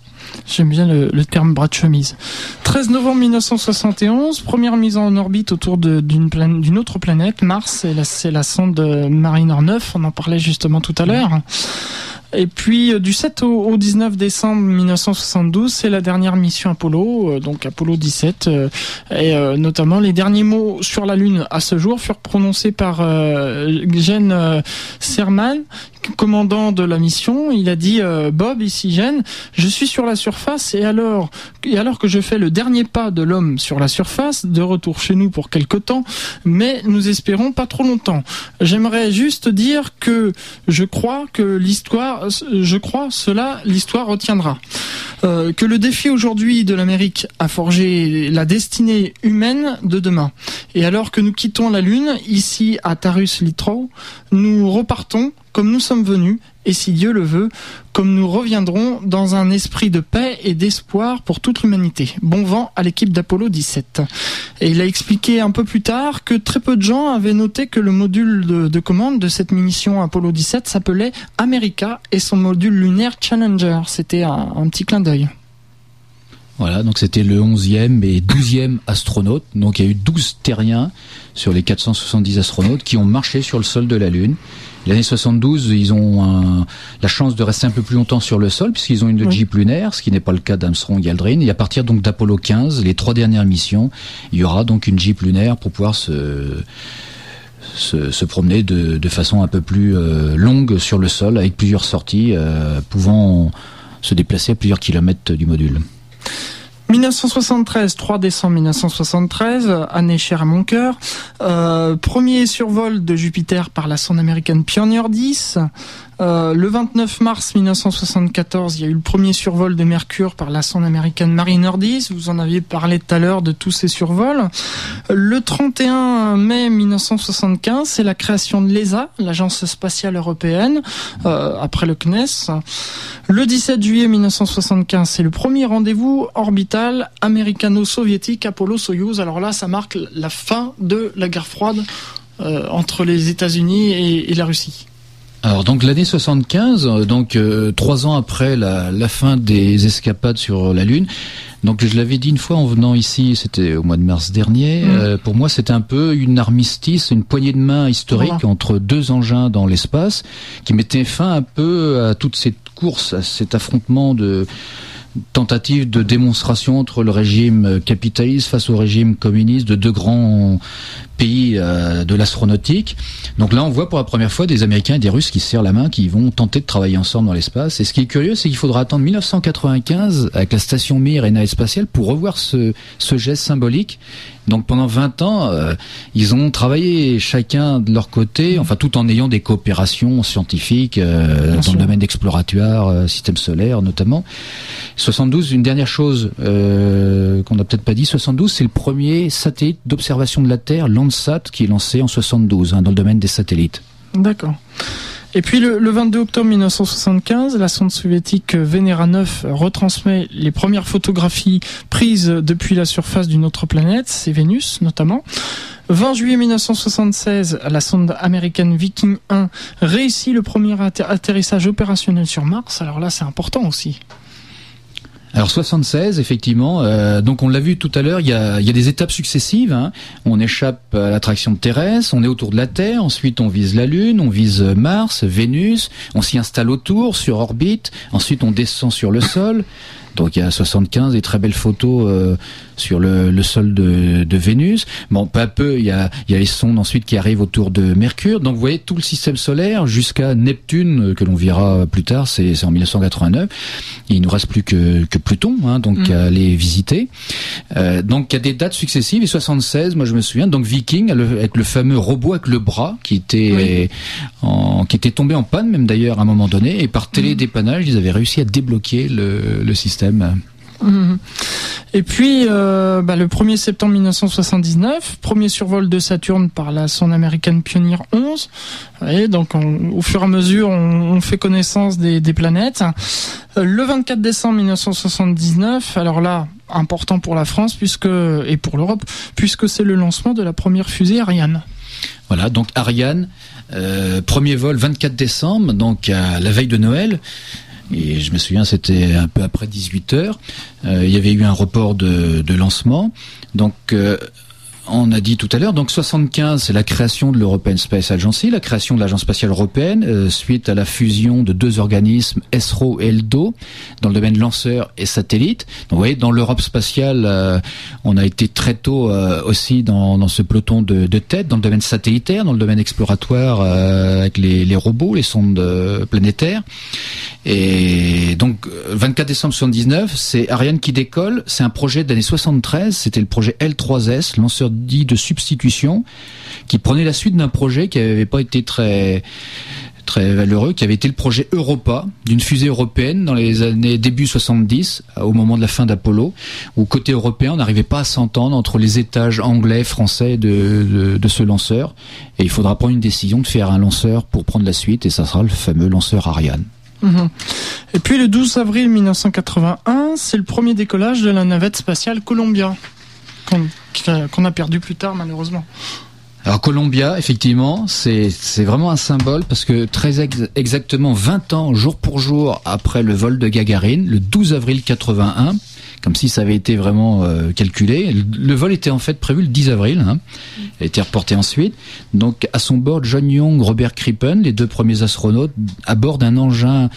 J'aime bien le, terme bras de chemise. 13 novembre 1971, première mise en orbite autour d'une autre planète, Mars. C'est la, la sonde Mariner 9, on en parlait justement tout à l'heure. Et puis euh, du 7 au, au 19 décembre 1972, c'est la dernière mission Apollo, euh, donc Apollo 17. euh, et notamment les derniers mots sur la Lune à ce jour furent prononcés par Gene Cernan, commandant de la mission. Il a dit Bob, ici Gene, je suis sur la surface et alors, et alors que je fais le dernier pas de l'homme sur la surface, de retour chez nous pour quelque temps, mais nous espérons pas trop longtemps. J'aimerais juste dire que je crois que l'histoire, je crois cela, l'histoire retiendra. Euh, que le défi aujourd'hui de l'Amérique a forgé la destinée humaine de demain. Et alors que nous quittons la Lune, ici à Tarus Litrow, nous repartons comme nous sommes venus, et si Dieu le veut, comme nous reviendrons dans un esprit de paix et d'espoir pour toute l'humanité. Bon vent à l'équipe d'Apollo 17. Et il a expliqué un peu plus tard que très peu de gens avaient noté que le module de, de commande de cette mission Apollo 17 s'appelait America et son module lunaire Challenger. C'était un, un petit clin d'œil. Voilà, donc c'était le 11e et 12e astronaute. Donc il y a eu 12 terriens sur les 470 astronautes qui ont marché sur le sol de la Lune. L'année 72, ils ont un- la chance de rester un peu plus longtemps sur le sol puisqu'ils ont une Oui. Jeep lunaire, ce qui n'est pas le cas d'Armstrong et Aldrin. Et à partir donc d'Apollo 15, les trois dernières missions, il y aura donc une Jeep lunaire pour pouvoir se se, se promener de, de façon un peu plus euh, longue sur le sol avec plusieurs sorties euh, pouvant se déplacer à plusieurs kilomètres du module. 1973, 3 décembre 1973, année chère à mon cœur. Euh, premier survol de Jupiter par la sonde américaine Pioneer 10. Euh, le 29 mars 1974, il y a eu le premier survol de Mercure par la sonde américaine Mariner 10. Vous en aviez parlé tout à l'heure de tous ces survols. Le 31 mai 1975, c'est la création de l'ESA, l'Agence spatiale européenne, euh, après le CNES. Le 17 juillet 1975, c'est le premier rendez-vous orbital américano-soviétique Apollo-Soyouz. Alors là, ça marque la fin de la guerre froide euh, entre les États-Unis et la Russie. Alors donc l'année 75, euh, donc euh, trois ans après la, la fin des escapades sur la Lune. Donc je l'avais dit une fois en venant ici, c'était au mois de mars dernier. Mm. euh, pour moi, c'était un peu une armistice, une poignée de main historique Voilà. entre deux engins dans l'espace, qui mettait fin un peu à toute cette course, à cet affrontement de tentative de démonstration entre le régime capitaliste face au régime communiste de deux grands pays euh, de l'astronautique. Donc là, on voit pour la première fois des Américains et des Russes qui se serrent la main, qui vont tenter de travailler ensemble dans l'espace. Et ce qui est curieux, c'est qu'il faudra attendre 1995 avec la station Mir et navette spatiale pour revoir ce, ce geste symbolique. Donc pendant 20 ans, euh, ils ont travaillé chacun de leur côté, enfin tout en ayant des coopérations scientifiques euh, dans sûr. le domaine exploratoire, euh, système solaire notamment. 72, une dernière chose qu'on n'a peut-être pas dit, 72, c'est le premier satellite d'observation de la Terre, Landsat, qui est lancé en 72 hein, dans le domaine des satellites. D'accord. Et puis le, le 22 octobre 1975, la sonde soviétique Venera 9 retransmet les premières photographies prises depuis la surface d'une autre planète, c'est Vénus notamment. 20 juillet 1976, la sonde américaine Viking 1 réussit le premier atter- atterrissage opérationnel sur Mars. Alors là, c'est important aussi. Alors 76, effectivement. euh, donc on l'a vu tout à l'heure, il y a, des étapes successives. hein. On échappe à l'attraction terrestre, on est autour de la Terre, ensuite on vise la Lune, on vise Mars, Vénus, on s'y installe autour, sur orbite, ensuite on descend sur le sol. Donc il y a 75 des très belles photos euh, sur le, le sol de, de, Vénus. Bon, peu à peu, il y a, il y a les sondes ensuite qui arrivent autour de Mercure. Donc vous voyez tout le système solaire jusqu'à Neptune euh, que l'on verra plus tard. C'est en 1989. Il nous reste plus que, que Pluton, hein, donc mm. à aller visiter. Euh, donc il y a des dates successives. Et 76, moi je me souviens. Donc Viking avec le fameux robot avec le bras qui était en, qui était tombé en panne même d'ailleurs à un moment donné. Et par télédépannage, ils avaient réussi à débloquer le, le système. Et puis, euh, bah, le 1er septembre 1979, premier survol de Saturne par la sonde américaine Pioneer 11. Et donc, au fur et à mesure, on, fait connaissance des, planètes. Euh, le 24 décembre 1979, alors là, important pour la France puisque et pour l'Europe, puisque c'est le lancement de la première fusée Ariane. Voilà, donc Ariane, euh, premier vol 24 décembre, donc à la veille de Noël. Et je me souviens, c'était un peu après 18 heures. Euh, il y avait eu un report de, de lancement. Donc, euh, on a dit tout à l'heure, donc 75, c'est la création de l'European Space Agency, la création de l'Agence spatiale européenne, euh, suite à la fusion de deux organismes, ESRO et ELDO, dans le domaine lanceur et satellite. Donc, vous voyez, dans l'Europe spatiale, euh, on a été très tôt euh, aussi dans, ce peloton de, de, tête, dans le domaine satellitaire, dans le domaine exploratoire, avec les, les, robots, les sondes planétaires. Et donc, 24 décembre 79, c'est Ariane qui décolle. C'est un projet d'année 73. C'était le projet L3S, lanceur dit de substitution, qui prenait la suite d'un projet qui n'avait pas été très très valeureux, qui avait été le projet Europa, d'une fusée européenne dans les années début 70, au moment de la fin d'Apollo, où côté européen, on n'arrivait pas à s'entendre entre les étages anglais, français de, de, ce lanceur. Et il faudra prendre une décision de faire un lanceur pour prendre la suite, et ça sera le fameux lanceur Ariane. Mhm. Et puis le 12 avril 1981, c'est le premier décollage de la navette spatiale Columbia qu'on a perdu plus tard malheureusement. Alors Columbia, effectivement, c'est vraiment un symbole parce que très exactement 20 ans, jour pour jour, après le vol de Gagarine, le 12 avril 81, comme si ça avait été vraiment euh, calculé. Le vol était en fait prévu le 10 avril, hein, a été reporté ensuite. Donc à son bord, John Young, Robert Crippen, les deux premiers astronautes, à bord d'un engin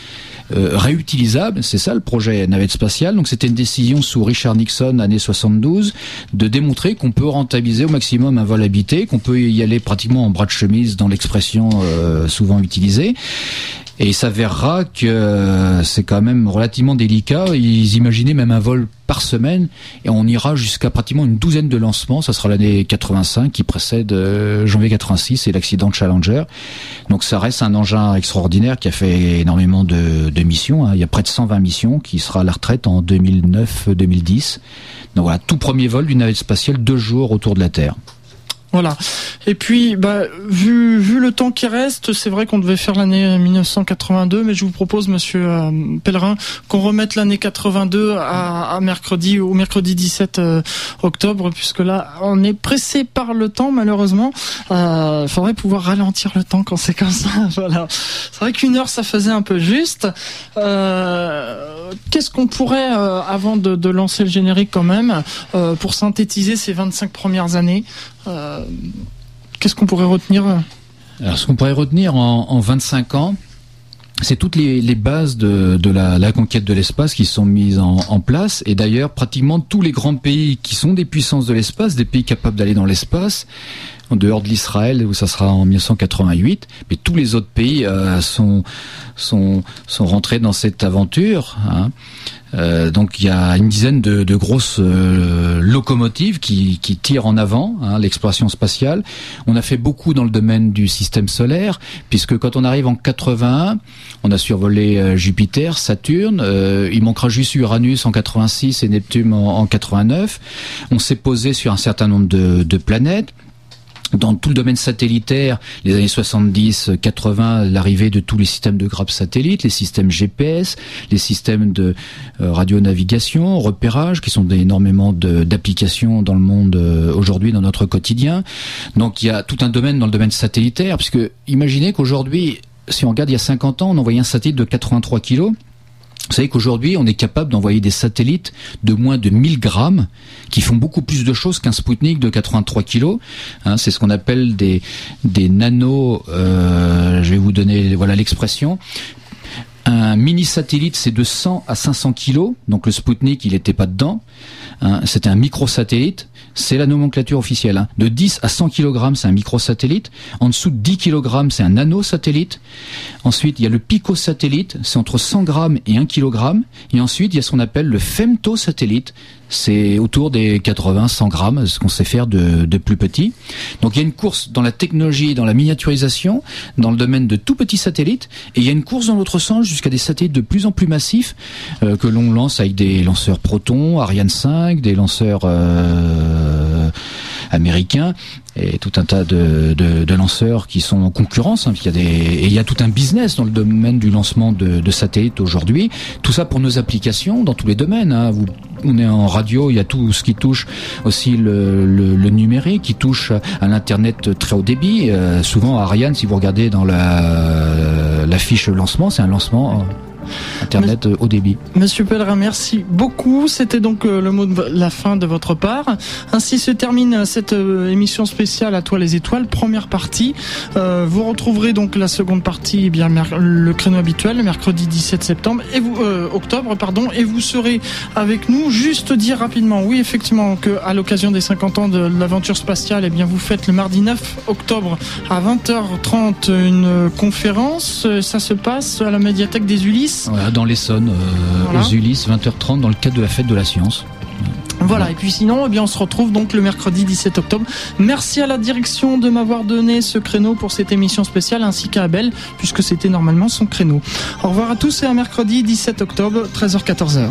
euh, réutilisable. C'est ça le projet navette spatiale. Donc c'était une décision sous Richard Nixon, année 72, de démontrer qu'on peut rentabiliser au maximum un vol habité, qu'on peut y aller pratiquement en bras de chemise dans l'expression euh, souvent utilisée. Et il s'avérera que euh, c'est quand même relativement délicat. Ils imaginaient même un vol par semaine et on ira jusqu'à pratiquement une douzaine de lancements. Ça sera l'année 85 qui précède euh, janvier 86 et l'accident de Challenger. Donc ça reste un engin extraordinaire qui a fait énormément de, de missions. Hein. Il y a près de 120 missions qui sera à la retraite en 2009-2010. Donc voilà, tout premier vol d'une navette spatiale deux jours autour de la Terre. Voilà. Et puis, bah, vu, vu le temps qui reste, c'est vrai qu'on devait faire l'année 1982, mais je vous propose, Monsieur euh, Pellerin, qu'on remette l'année 82 à, mercredi au mercredi 17 euh, octobre, puisque là, on est pressé par le temps, malheureusement. Il euh, faudrait pouvoir ralentir le temps quand c'est comme ça. voilà. C'est vrai qu'une heure, ça faisait un peu juste. Qu'est-ce qu'on pourrait, avant de, de, lancer le générique quand même, pour synthétiser ces 25 premières années euh, qu'est-ce qu'on pourrait retenir Alors, ce qu'on pourrait retenir en, 25 ans, c'est toutes les, bases de, la, conquête de l'espace qui sont mises en, place. Et d'ailleurs, pratiquement tous les grands pays qui sont des puissances de l'espace, des pays capables d'aller dans l'espace, en dehors de l'Israël où ça sera en 1988, mais tous les autres pays euh, sont, sont, sont rentrés dans cette aventure. Hein. Euh, donc il y a une dizaine de, grosses euh, locomotives qui, qui, tirent en avant hein, l'exploration spatiale. On a fait beaucoup dans le domaine du système solaire, puisque quand on arrive en 81, on a survolé euh, Jupiter, Saturne, il manquera juste Uranus en 86 et Neptune en, en 89. On s'est posé sur un certain nombre de planètes dans tout le domaine satellitaire, les années 70, 80, l'arrivée de tous les systèmes de grappes satellites, les systèmes GPS, les systèmes de euh, radionavigation, repérage, qui sont énormément d'applications dans le monde euh, aujourd'hui, dans notre quotidien. Donc il y a tout un domaine dans le domaine satellitaire, puisque imaginez qu'aujourd'hui, si on regarde il y a 50 ans, on envoyait un satellite de 83 kilos. Vous savez qu'aujourd'hui, on est capable d'envoyer des satellites de moins de 1000 grammes qui font beaucoup plus de choses qu'un Sputnik de 83 kilos. Hein, c'est ce qu'on appelle des, des nanos, euh, je vais vous donner voilà l'expression, Un mini satellite, c'est de 100 à 500 kilos. Donc le Sputnik, il n'était pas dedans. C'était un microsatellite. C'est la nomenclature officielle. Hein. De 10 à 100 kg, c'est un microsatellite. En dessous de 10 kg, c'est un nanosatellite. Ensuite, il y a le picosatellite. C'est entre 100 grammes et 1 kg. Et ensuite, il y a ce qu'on appelle le femtosatellite c'est autour des 80-100 grammes, ce qu'on sait faire de, de, plus petit. Donc il y a une course dans la technologie, dans la miniaturisation, dans le domaine de tout petits satellites, et il y a une course dans l'autre sens jusqu'à des satellites de plus en plus massifs euh, que l'on lance avec des lanceurs Proton, Ariane 5, des lanceurs euh, américains et tout un tas de, de, lanceurs qui sont en concurrence. Hein, il y a des, et il y a tout un business dans le domaine du lancement de, de satellites aujourd'hui. Tout ça pour nos applications dans tous les domaines. Hein. On est en radio, il y a tout ce qui touche aussi le, numérique, qui touche à l'internet très haut débit. Euh, souvent, Ariane, si vous regardez dans la, la fiche lancement, c'est un lancement Internet Mais, haut débit. Monsieur Pellerin, merci beaucoup. C'était donc euh, le mot de la fin de votre part. Ainsi se termine cette euh, émission spéciale à toi les étoiles, première partie. Euh, vous retrouverez donc la seconde partie, eh bien le créneau habituel, le mercredi 17 septembre et vous euh, octobre, pardon, et vous serez avec nous. Juste dire rapidement, oui effectivement, que à l'occasion des 50 ans de l'aventure spatiale, eh bien vous faites le mardi 9 octobre à 20h30 une conférence. Ça se passe à la médiathèque des Ulysses. Voilà, dans l'Essonne, euh, voilà. aux Ulysses, 20h30, dans le cadre de la fête de la science. Voilà, et puis sinon, eh bien, on se retrouve donc le mercredi 17 octobre. Merci à la direction de m'avoir donné ce créneau pour cette émission spéciale, ainsi qu'à Abel, puisque c'était normalement son créneau. Au revoir à tous et à mercredi 17 octobre, 13h-14h.